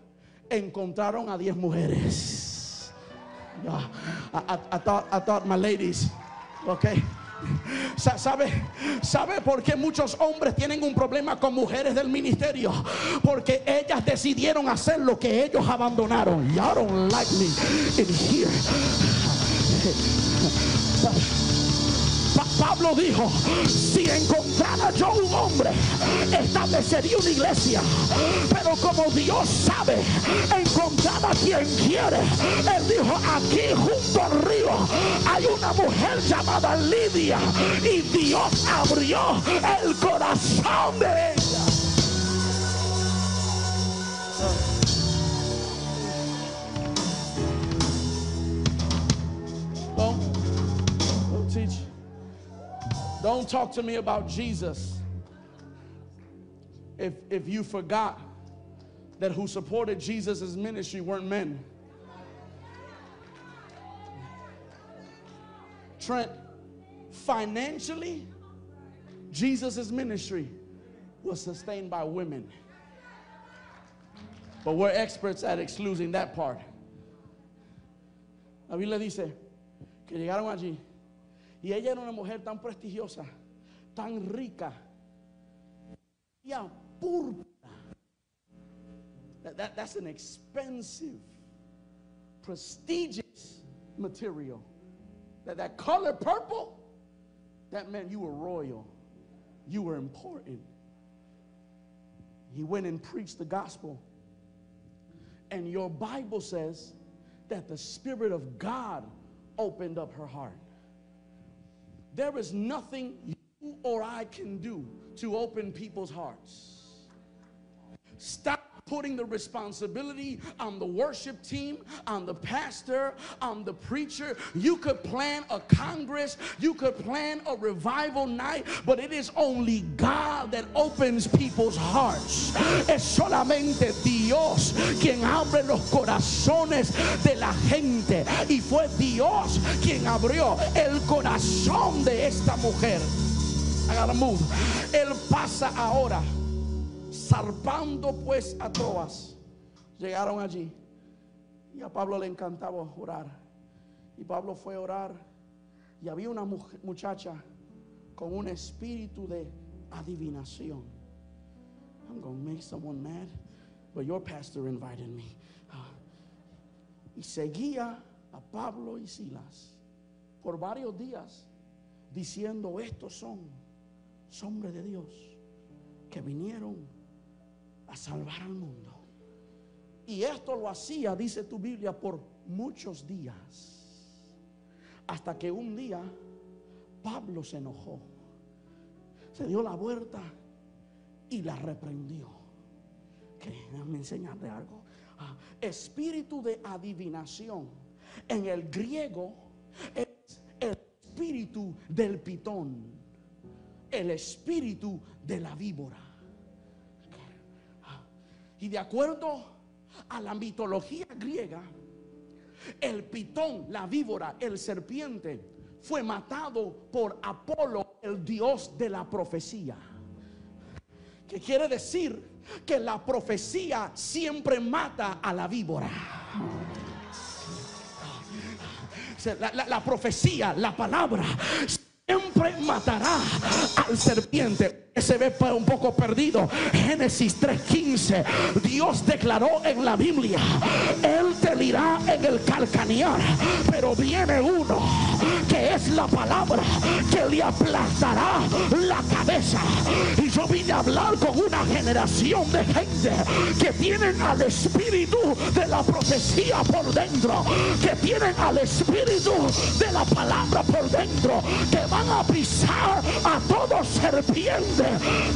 encontraron a 10 mujeres. Yeah, I, I- I thought, I thought my ladies. Sa- ¿Sabe, ¿Sabe por qué muchos hombres tienen un problema con mujeres del ministerio? Porque ellas decidieron hacer lo que ellos abandonaron. Y'all don't like here. Pa- Pablo dijo, si encontrara yo un hombre, establecería una iglesia. Pero como Dios sabe encontrar a quien quiere, él dijo, aquí junto al río hay una mujer llamada Lidia. Y Dios abrió el corazón de ella. Don't talk to me about Jesus if, if you forgot that who supported Jesus' ministry weren't men. Trent, financially, Jesus' ministry was sustained by women. But we're experts at excluding that part. La Biblia dice que llegaron allí y ella era una mujer tan prestigiosa, tan rica, y púrpura. That, that- that's an expensive, prestigious material. That, that color purple, that meant you were royal, you were important. He went and preached the gospel. And your Bible says that the Spirit of God opened up her heart. There is nothing you or I can do to open people's hearts. Stop putting the responsibility on the worship team, on the pastor, on the preacher. You could plan a congress, you could plan a revival night, but it is only God that opens people's hearts. Es solamente Dios quien abre los corazones de la gente. Y fue Dios quien abrió el corazón de esta mujer. I gotta move. Él pasa ahora zarpando pues a Troas, llegaron allí y a Pablo le encantaba orar. Y Pablo fue a orar y había una muchacha con un espíritu de adivinación. I'm going to make someone mad, but your pastor invited me. Ah. Y seguía a Pablo y Silas por varios días diciendo, estos son hombres de Dios que vinieron a salvar al mundo. Y esto lo hacía, dice tu Biblia, por muchos días. Hasta que un día Pablo se enojó. Se dio la vuelta y la reprendió. Que déjame enseñarle algo. Ah, espíritu de adivinación. En el griego es el espíritu del pitón. El espíritu de la víbora. Y de acuerdo a la mitología griega, el pitón, la víbora, el serpiente, fue matado por Apolo el Dios de la profecía. Que quiere decir que la profecía siempre mata a la víbora. La, la- la profecía, la palabra, siempre matará al serpiente. Se ve un poco perdido. Génesis 3:15. Dios declaró en la Biblia: Él te dirá en el calcanear. Pero viene uno es la palabra que le aplastará la cabeza. Y yo vine a hablar con una generación de gente que tienen al espíritu de la profecía por dentro, que tienen al espíritu de la palabra por dentro, que van a pisar a todo serpiente,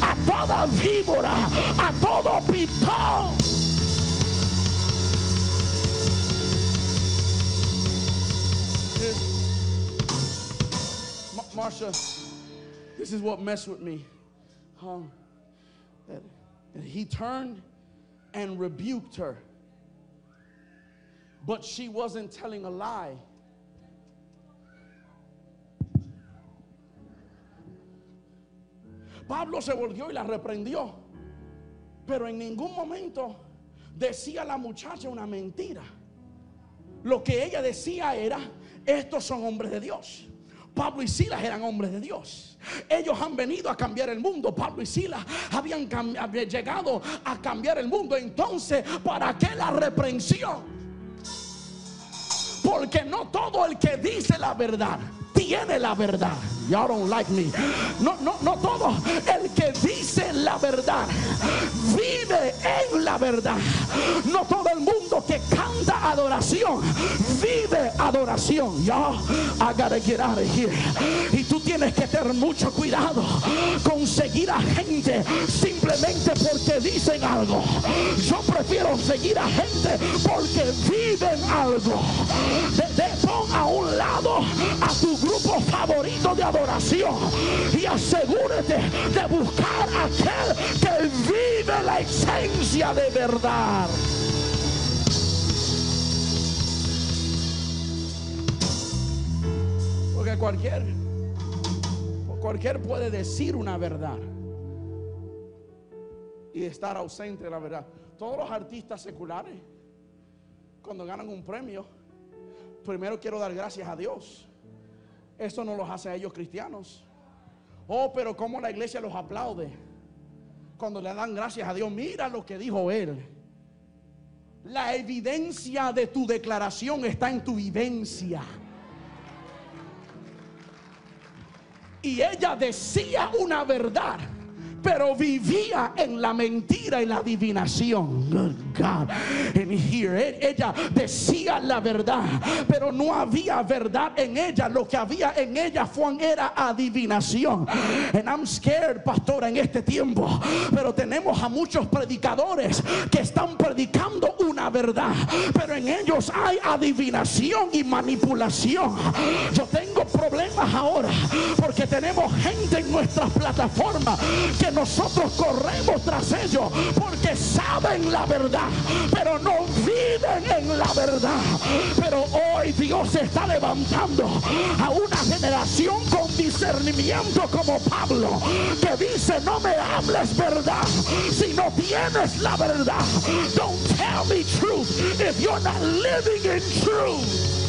a toda víbora, a todo pitón. Marsha, this is what messed with me. That he turned and rebuked her. But she wasn't telling a lie. Pablo se volvió y la reprendió. Pero en ningún momento decía la muchacha una mentira. Lo que ella decía era, estos son hombres de Dios. Pablo y Silas eran hombres de Dios. Ellos han venido a cambiar el mundo. Pablo y Silas habían llegado a cambiar el mundo. Entonces, ¿para qué la reprensión? Porque no todo el que dice la verdad tiene la verdad. Y'all don't like me. No, no, no todo el que dice la verdad vive en la verdad. No todo el mundo adoración vive adoración. Y'all, I gotta get out of here. Y tú tienes que tener mucho cuidado con seguir a gente simplemente porque dicen algo. Yo prefiero seguir a gente porque viven algo. De, pon a un lado a tu grupo favorito de adoración y asegúrate de buscar aquel que vive la esencia de verdad. Cualquier, cualquier puede decir una verdad y estar ausente de la verdad. Todos los artistas seculares, cuando ganan un premio, primero quiero dar gracias a Dios. Eso no los hace a ellos cristianos. Oh, pero como la iglesia los aplaude cuando le dan gracias a Dios. Mira lo que dijo él. La evidencia de tu declaración está en tu vivencia. Y ella decía una verdad, pero vivía en la mentira y la adivinación. God. And here, ella decía la verdad, pero no había verdad en ella. Lo que había en ella Juan era adivinación. And I'm scared, pastora, en este tiempo. Pero tenemos a muchos predicadores que están predicando una verdad, pero en ellos hay adivinación y manipulación. Yo tengo problemas ahora porque tenemos gente en nuestras plataformas que nosotros corremos tras ellos porque saben la verdad, pero no viven en la verdad. Pero hoy Dios está levantando a una generación con discernimiento como Pablo, que dice, no me hables verdad si no tienes la verdad. Don't tell me truth if you're not living in truth.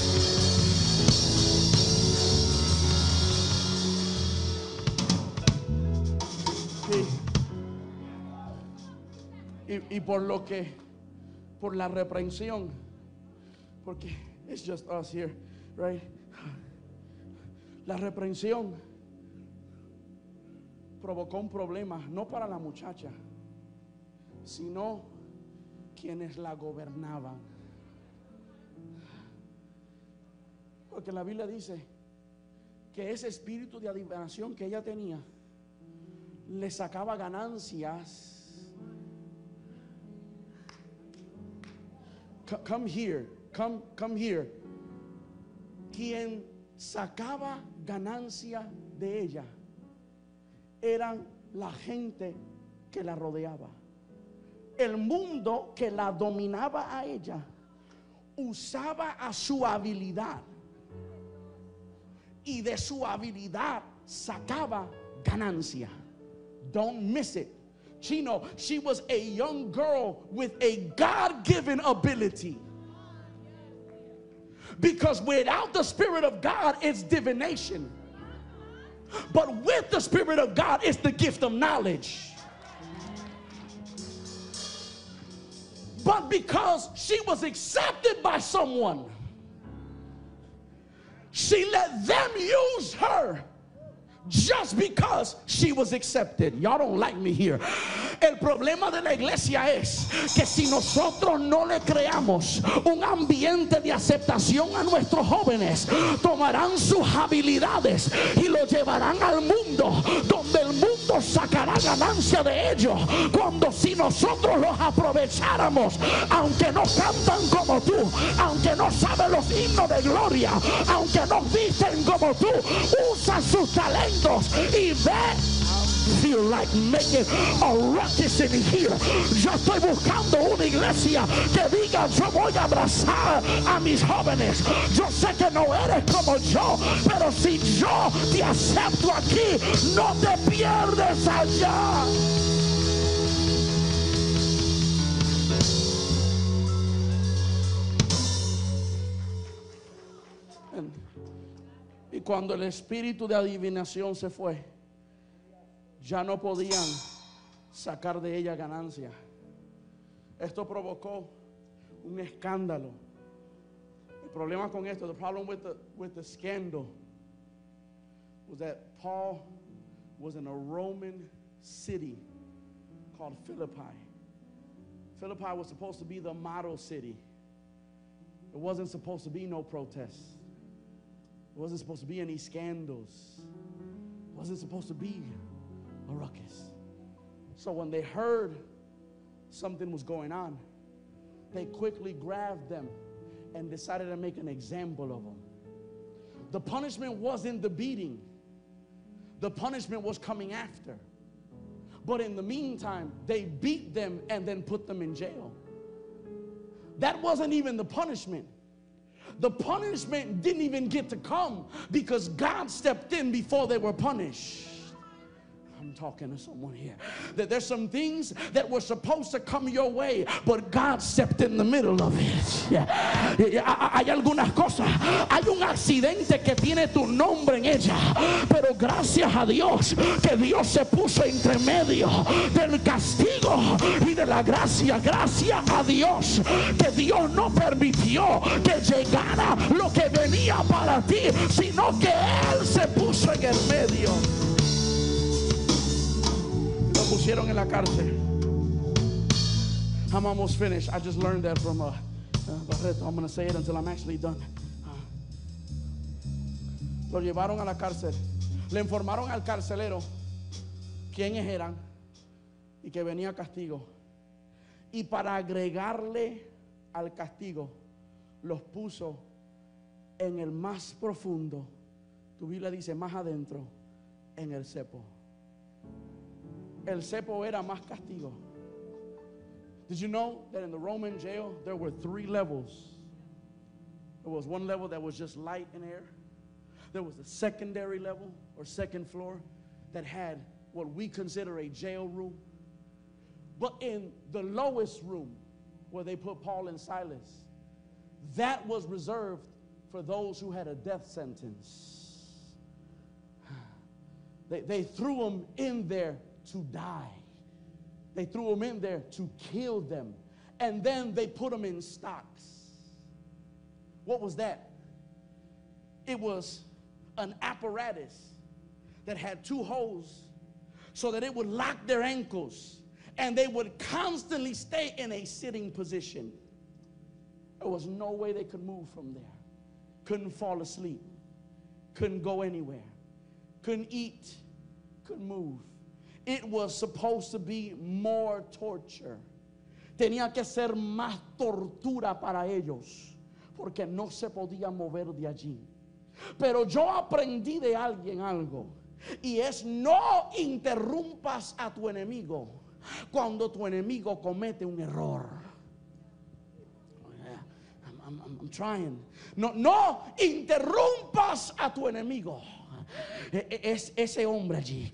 Y, por lo que, por la reprensión, porque it's just us here, right? La reprensión provocó un problema, no para la muchacha, sino quienes la gobernaban. Porque la Biblia dice que ese espíritu de adivinación que ella tenía le sacaba ganancias. Come here, come, come here. Quien sacaba ganancia de ella eran la gente que la rodeaba. El mundo que la dominaba a ella usaba a su habilidad y de su habilidad sacaba ganancia. Don't miss it. Chino, she was a young girl with a God given ability. Because without the Spirit of God, it's divination. But with the Spirit of God, it's the gift of knowledge. But because she was accepted by someone, she let them use her just because she was accepted. Y'all don't like me here. El problema de la iglesia es que si nosotros no le creamos un ambiente de aceptación a nuestros jóvenes, tomarán sus habilidades y lo llevarán al mundo, donde el mundo sacará ganancia de ellos. Cuando si nosotros los aprovecháramos, aunque no cantan como tú, aunque no saben los himnos de gloria, aunque no visten como tú, usa sus talentos y ve feel like making a ruckus in here. Yo estoy buscando una iglesia que diga, yo voy a abrazar a mis jóvenes. Yo sé que no eres como yo, pero si yo te acepto aquí, no te pierdes allá. Cuando el espíritu de adivinación se fue, ya no podían sacar de ella ganancia. Esto provocó un escándalo. El problema con esto, the problem with the, with the scandal was that Paul was in a Roman city called Philippi. Philippi was supposed to be the model city. It wasn't supposed to be no protests. Wasn't supposed to be any scandals. Wasn't supposed to be a ruckus. So when they heard something was going on, they quickly grabbed them and decided to make an example of them. The punishment wasn't the beating, the punishment was coming after. But in the meantime, they beat them and then put them in jail. That wasn't even the punishment. The punishment didn't even get to come because God stepped in before they were punished. I'm talking to someone here. That there's some things that were supposed to come your way, but God stepped in the middle of it. Hay algunas cosas. Hay un accidente que tiene tu nombre en ella, pero gracias a Dios que Dios se puso entre medio del castigo y de la gracia. Gracias a Dios que Dios no permitió que llegara lo que venía para ti, sino que Él se puso en el medio pusieron en la cárcel. I'm almost finished. I just learned that from uh, uh, Barreto. I'm going to say it until I'm actually done. Uh, lo llevaron a la cárcel. Le informaron al carcelero quiénes eran y que venía castigo. Y para agregarle al castigo, los puso en el más profundo. Tu Biblia dice más adentro, en el cepo el cepo era más castigo. Did you know that in the Roman jail there were three levels? There was one level that was just light and air. There was a secondary level or second floor that had what we consider a jail room. But in the lowest room where they put Paul and Silas, that was reserved for those who had a death sentence. They, they threw them in there to die. They threw them in there to kill them. And then they put them in stocks. What was that? It was an apparatus that had two holes so that it would lock their ankles and they would constantly stay in a sitting position. There was no way they could move from there. Couldn't fall asleep. Couldn't go anywhere. Couldn't eat. Couldn't move. It was supposed to be more torture. Tenía que ser más tortura para ellos, porque no se podía mover de allí. Pero yo aprendí de alguien algo, y es no interrumpas a tu enemigo cuando tu enemigo comete un error. I'm, I'm, trying. No, no interrumpas a tu enemigo Es ese hombre allí,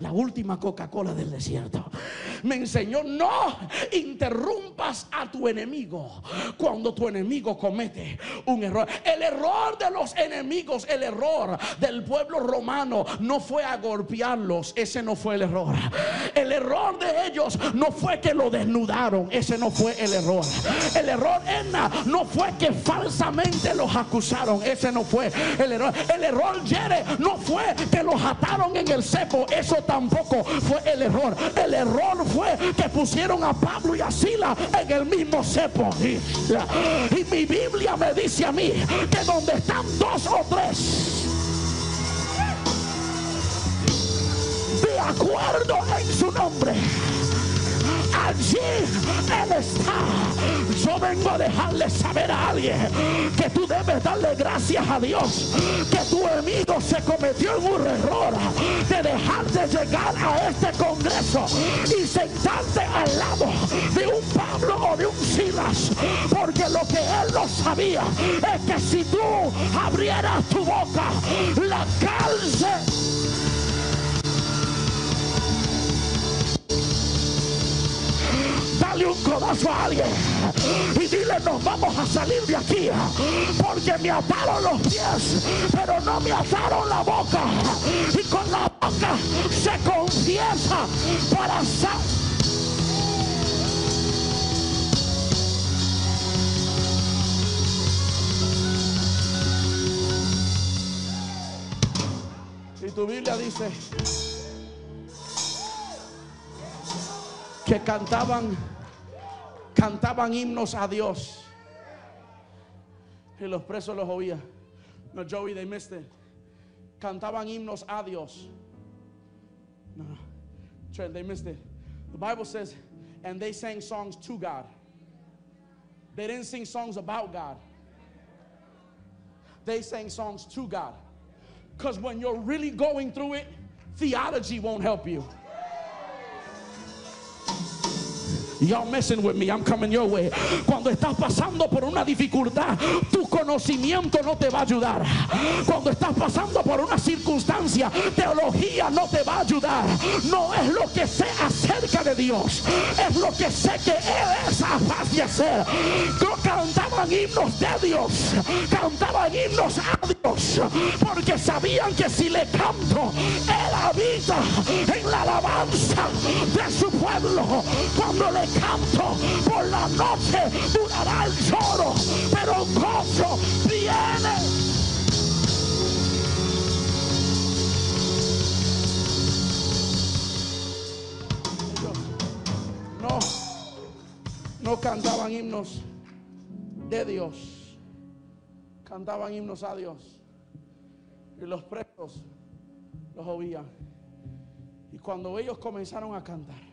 la última Coca-Cola del desierto. Me enseñó, no interrumpas a tu enemigo cuando tu enemigo comete un error. El error de los enemigos, el error del pueblo romano no fue a ese no fue el error. El error de ellos no fue que lo desnudaron, ese no fue el error. El error Enna, no fue que falsamente los acusaron, ese no fue el error. El error Yere no fue que los ataron en el cepo, eso tampoco fue el error. El error fue que pusieron a Pablo y a Sila en el mismo cepo. Y, y mi Biblia me dice a mí que donde están dos o tres de acuerdo en su nombre. Allí Él está. Yo vengo a dejarle saber a alguien que tú debes darle gracias a Dios que tu amigo se cometió en un error de dejarte llegar a este congreso y sentarte al lado de un Pablo o de un Silas. Porque lo que él no sabía es que si tú abrieras tu boca, la cárcel Dale un codazo a alguien. Y dile nos vamos a salir de aquí porque me ataron los pies pero no me ataron la boca. Y con la boca se confiesa para sa- Y tu Biblia dice que cantaban, cantaban himnos a Dios. Y los presos los oían. No, Joey, they missed it. Cantaban himnos a Dios. No, no. Trent, they missed it. The Bible says, and they sang songs to God. They didn't sing songs about God. They sang songs to God. Because when you're really going through it, theology won't help you. Y'all messing with me, I'm coming your way. Cuando estás pasando por una dificultad, tu conocimiento no te va a ayudar. Cuando estás pasando por una circunstancia, teología no te va a ayudar. No es lo que sé acerca de Dios, es lo que sé que Él es capaz de hacer. No cantaban himnos de Dios, cantaban himnos a Dios, porque sabían que si le canto, Él habita en la alabanza de su pueblo. Cuando le canto por la noche, durará el lloro, pero gozo viene. No, no cantaban himnos de Dios. Cantaban himnos a Dios. Y los presos los oían. Y cuando ellos comenzaron a cantar,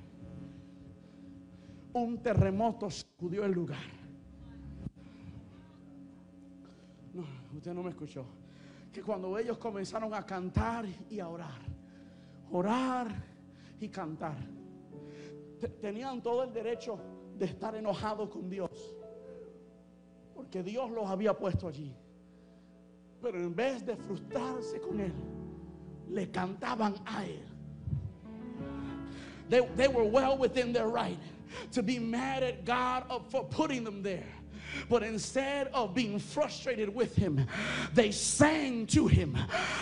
un terremoto sacudió el lugar. No, usted no me escuchó. Que cuando ellos comenzaron a cantar y a orar, orar y cantar, te- tenían todo el derecho de estar enojados con Dios. Porque Dios los había puesto allí. Pero en vez de frustrarse con Él, le cantaban a Él. They, they were well within their right to be mad at God for putting them there. But instead of being frustrated with him, they sang to him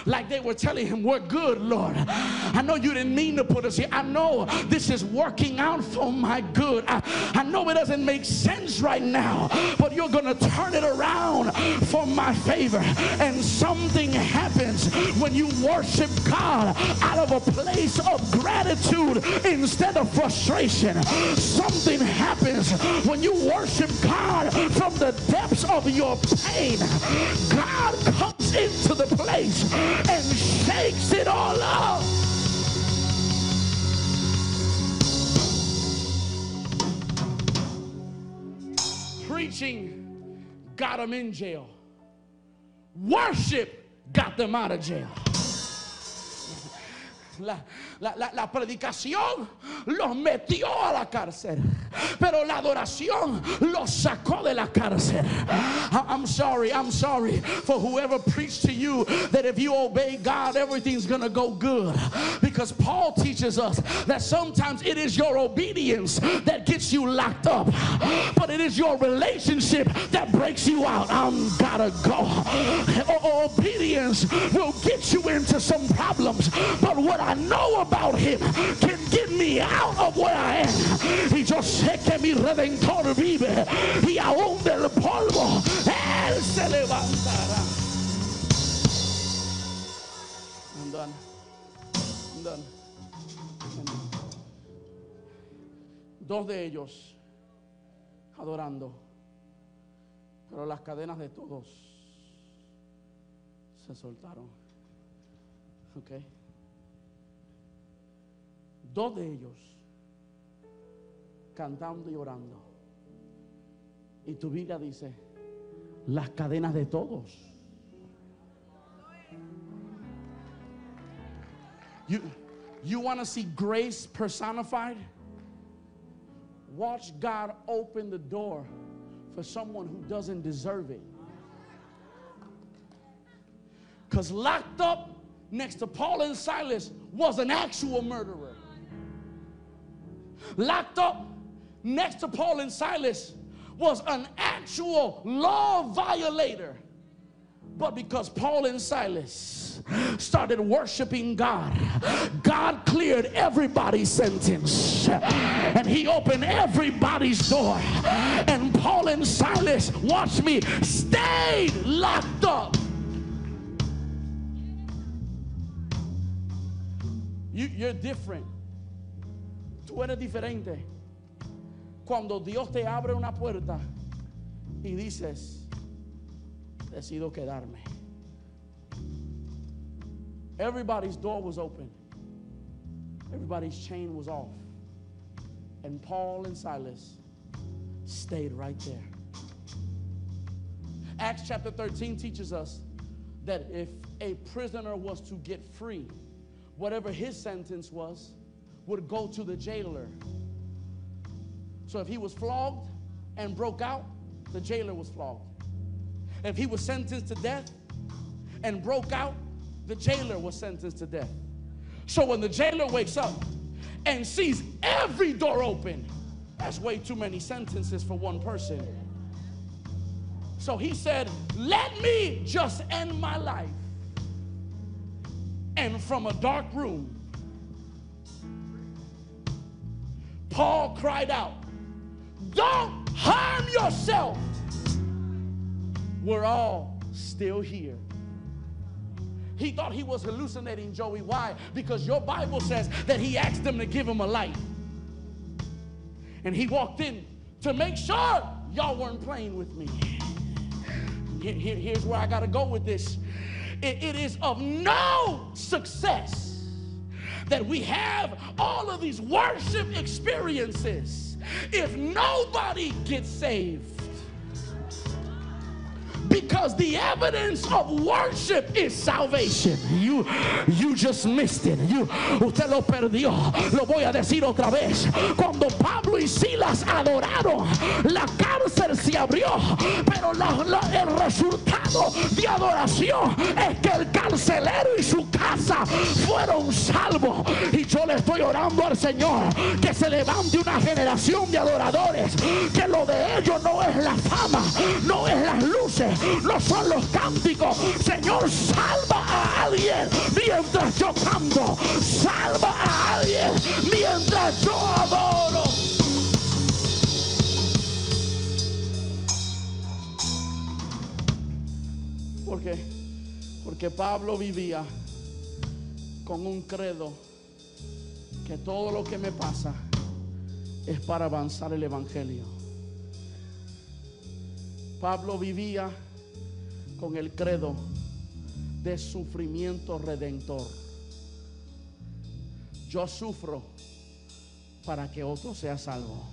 like they were telling him, We're good, Lord. I know you didn't mean to put us here. I know this is working out for my good. I, I know it doesn't make sense right now, but you're going to turn it around for my favor. And something happens when you worship God out of a place of gratitude instead of frustration. Something happens when you worship God from the depths of your pain. God comes into the place and shakes it all up. Preaching got them in jail. Worship got them out of jail. La, la- la- la predicación los metió a la cárcel. Pero la adoración los sacó de la cárcel. I'm sorry, I'm sorry for whoever preached to you that if you obey God, everything's gonna go good. Because Paul teaches us that sometimes it is your obedience that gets you locked up, but it is your relationship that breaks you out. I'm gotta go. Obedience will get you into some problems, but what I know about Him can get me out of where I am. Y yo sé que mi redentor vive y aún del polvo Él se levantará. I'm done. Dos de ellos adorando, pero las cadenas de todos se soltaron. Ok. Dos de ellos cantando y orando. Y tu Biblia dice, las cadenas de todos. You, you want to see grace personified? Watch God open the door for someone who doesn't deserve it. Because locked up next to Paul and Silas was an actual murderer. Locked up next to Paul and Silas was an actual law violator. But because Paul and Silas started worshiping God, God cleared everybody's sentence and he opened everybody's door. And Paul and Silas, watch me, stayed locked up. You, you're different. Tú eres diferente. Cuando Dios te abre una puerta y dices, decido quedarme. Everybody's door was open. Everybody's chain was off. And Paul and Silas stayed right there. Acts chapter 13 teaches us that if a prisoner was to get free, whatever his sentence was would go to the jailer. So if he was flogged and broke out, the jailer was flogged. If he was sentenced to death and broke out, the jailer was sentenced to death. So when the jailer wakes up and sees every door open, that's way too many sentences for one person. So he said, Let me just end my life. And from a dark room, Paul cried out, Don't harm yourself. We're all still here. He thought he was hallucinating, Joey. Why? Because your Bible says that he asked them to give him a light. And he walked in to make sure y'all weren't playing with me. Here- here- here's where I got to go with this. It- it is of no success that we have all of these worship experiences if nobody gets saved. Because the evidence of worship is salvation. You, you just missed it. Usted lo perdió. Lo voy a decir otra vez. Cuando Pablo y Silas adoraron, la cárcel se abrió. Pero el resultado de adoración es que el carcelero y su casa fueron salvos. Y yo le estoy orando al Señor que se levante una generación de adoradores. Que lo de ellos no es la fama, no es las luces, no son los cánticos. Señor, salva a alguien mientras yo canto. Salva a alguien mientras yo adoro. ¿Por qué? Porque Pablo vivía con un credo que todo lo que me pasa es para avanzar el Evangelio. Pablo vivía con el credo de sufrimiento redentor. Yo sufro para que otro sea salvo.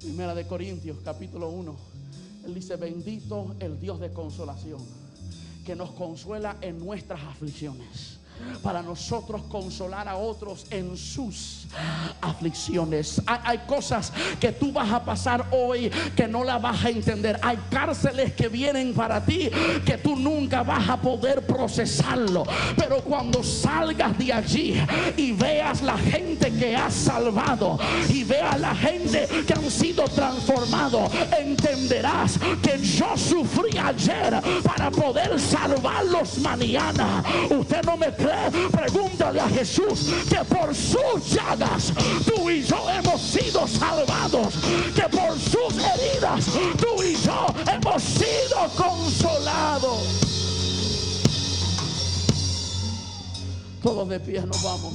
Primera de Corintios capítulo 1. Él dice, bendito el Dios de consolación, que nos consuela en nuestras aflicciones para nosotros consolar a otros en sus aflicciones. Hay, cosas que tú vas a pasar hoy que no la vas a entender. Hay cárceles que vienen para ti que tú nunca vas a poder procesarlo. Pero cuando salgas de allí y veas la gente que has salvado y veas la gente que han sido transformados, entenderás que yo sufrí ayer para poder salvarlos mañana. Usted no me cree, pregúntale a Jesús que por sus llagas tú y yo hemos sido salvados, que por sus heridas tú y yo hemos sido consolados. Todos de pie nos vamos.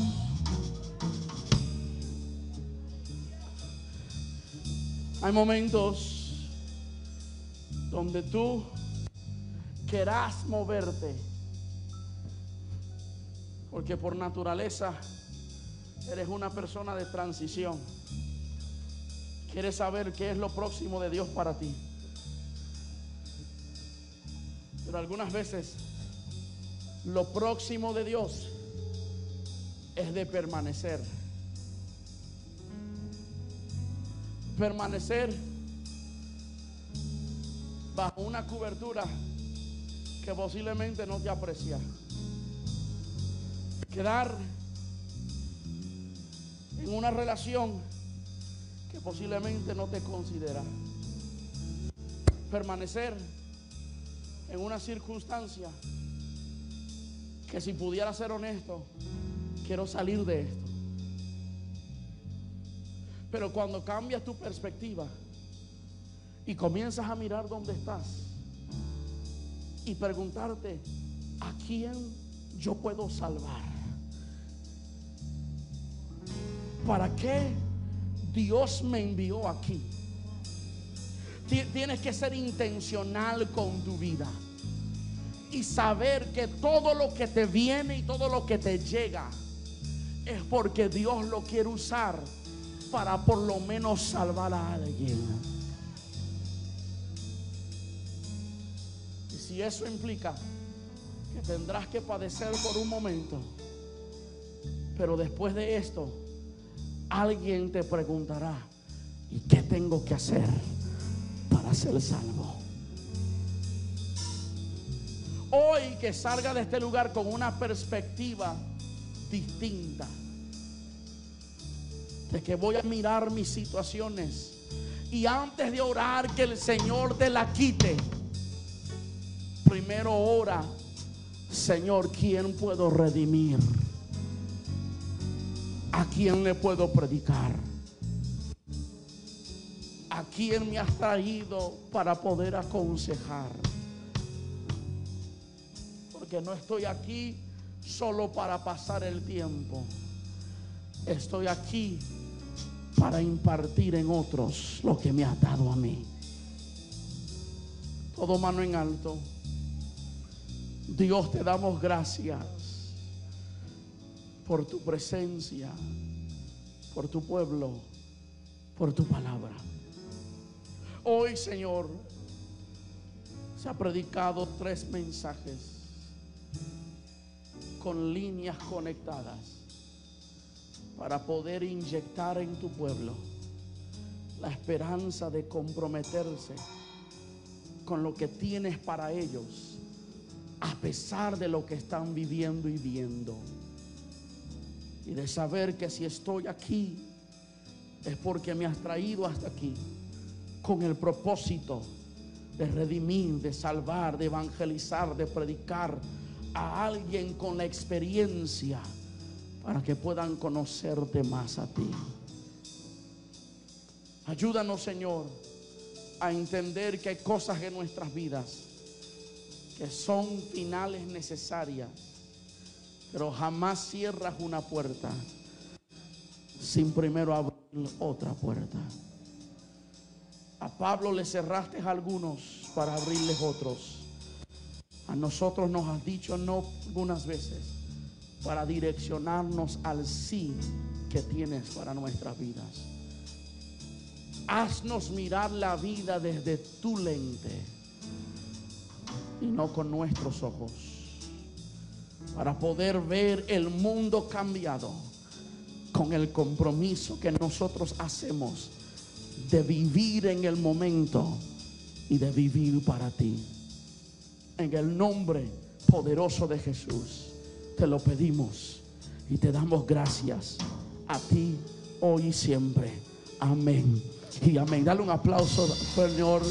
Hay momentos donde tú querás moverte, porque por naturaleza eres una persona de transición. Quieres saber qué es lo próximo de Dios para ti. Pero algunas veces lo próximo de Dios es de permanecer. Permanecer bajo una cobertura que posiblemente no te aprecia. Quedar en una relación que posiblemente no te considera. Permanecer en una circunstancia que si pudiera ser honesto, quiero salir de esto. Pero cuando cambias tu perspectiva y comienzas a mirar dónde estás y preguntarte, ¿a quién yo puedo salvar? ¿Para qué Dios me envió aquí? Tienes que ser intencional con tu vida y saber que todo lo que te viene y todo lo que te llega es porque Dios lo quiere usar para por lo menos salvar a alguien. Y si eso implica que tendrás que padecer por un momento, pero después de esto, alguien te preguntará, ¿y qué tengo que hacer para ser salvo? Hoy que salga de este lugar con una perspectiva distinta. De que voy a mirar mis situaciones. Y antes de orar que el Señor te la quite, primero ora, Señor, ¿quién puedo redimir? ¿A quién le puedo predicar? ¿A quién me has traído para poder aconsejar? Porque no estoy aquí solo para pasar el tiempo. Estoy aquí para impartir en otros lo que me ha dado a mí. Todo mano en alto. Dios te damos gracias por tu presencia, por tu pueblo, por tu palabra. Hoy, Señor, se ha predicado tres mensajes con líneas conectadas para poder inyectar en tu pueblo la esperanza de comprometerse con lo que tienes para ellos, a pesar de lo que están viviendo y viendo. Y de saber que si estoy aquí es porque me has traído hasta aquí con el propósito de redimir, de salvar, de evangelizar, de predicar a alguien con la experiencia para que puedan conocerte más a ti. Ayúdanos, Señor, a entender que hay cosas en nuestras vidas que son finales necesarias, pero jamás cierras una puerta sin primero abrir otra puerta. A Pablo le cerraste algunos para abrirles otros. A nosotros nos has dicho no algunas veces para direccionarnos al sí que tienes para nuestras vidas. Haznos mirar la vida desde tu lente y no con nuestros ojos. Para poder ver el mundo cambiado con el compromiso que nosotros hacemos de vivir en el momento y de vivir para ti. En el nombre poderoso de Jesús, te lo pedimos y te damos gracias a ti hoy y siempre. Amén. Y amén. Dale un aplauso, Señor.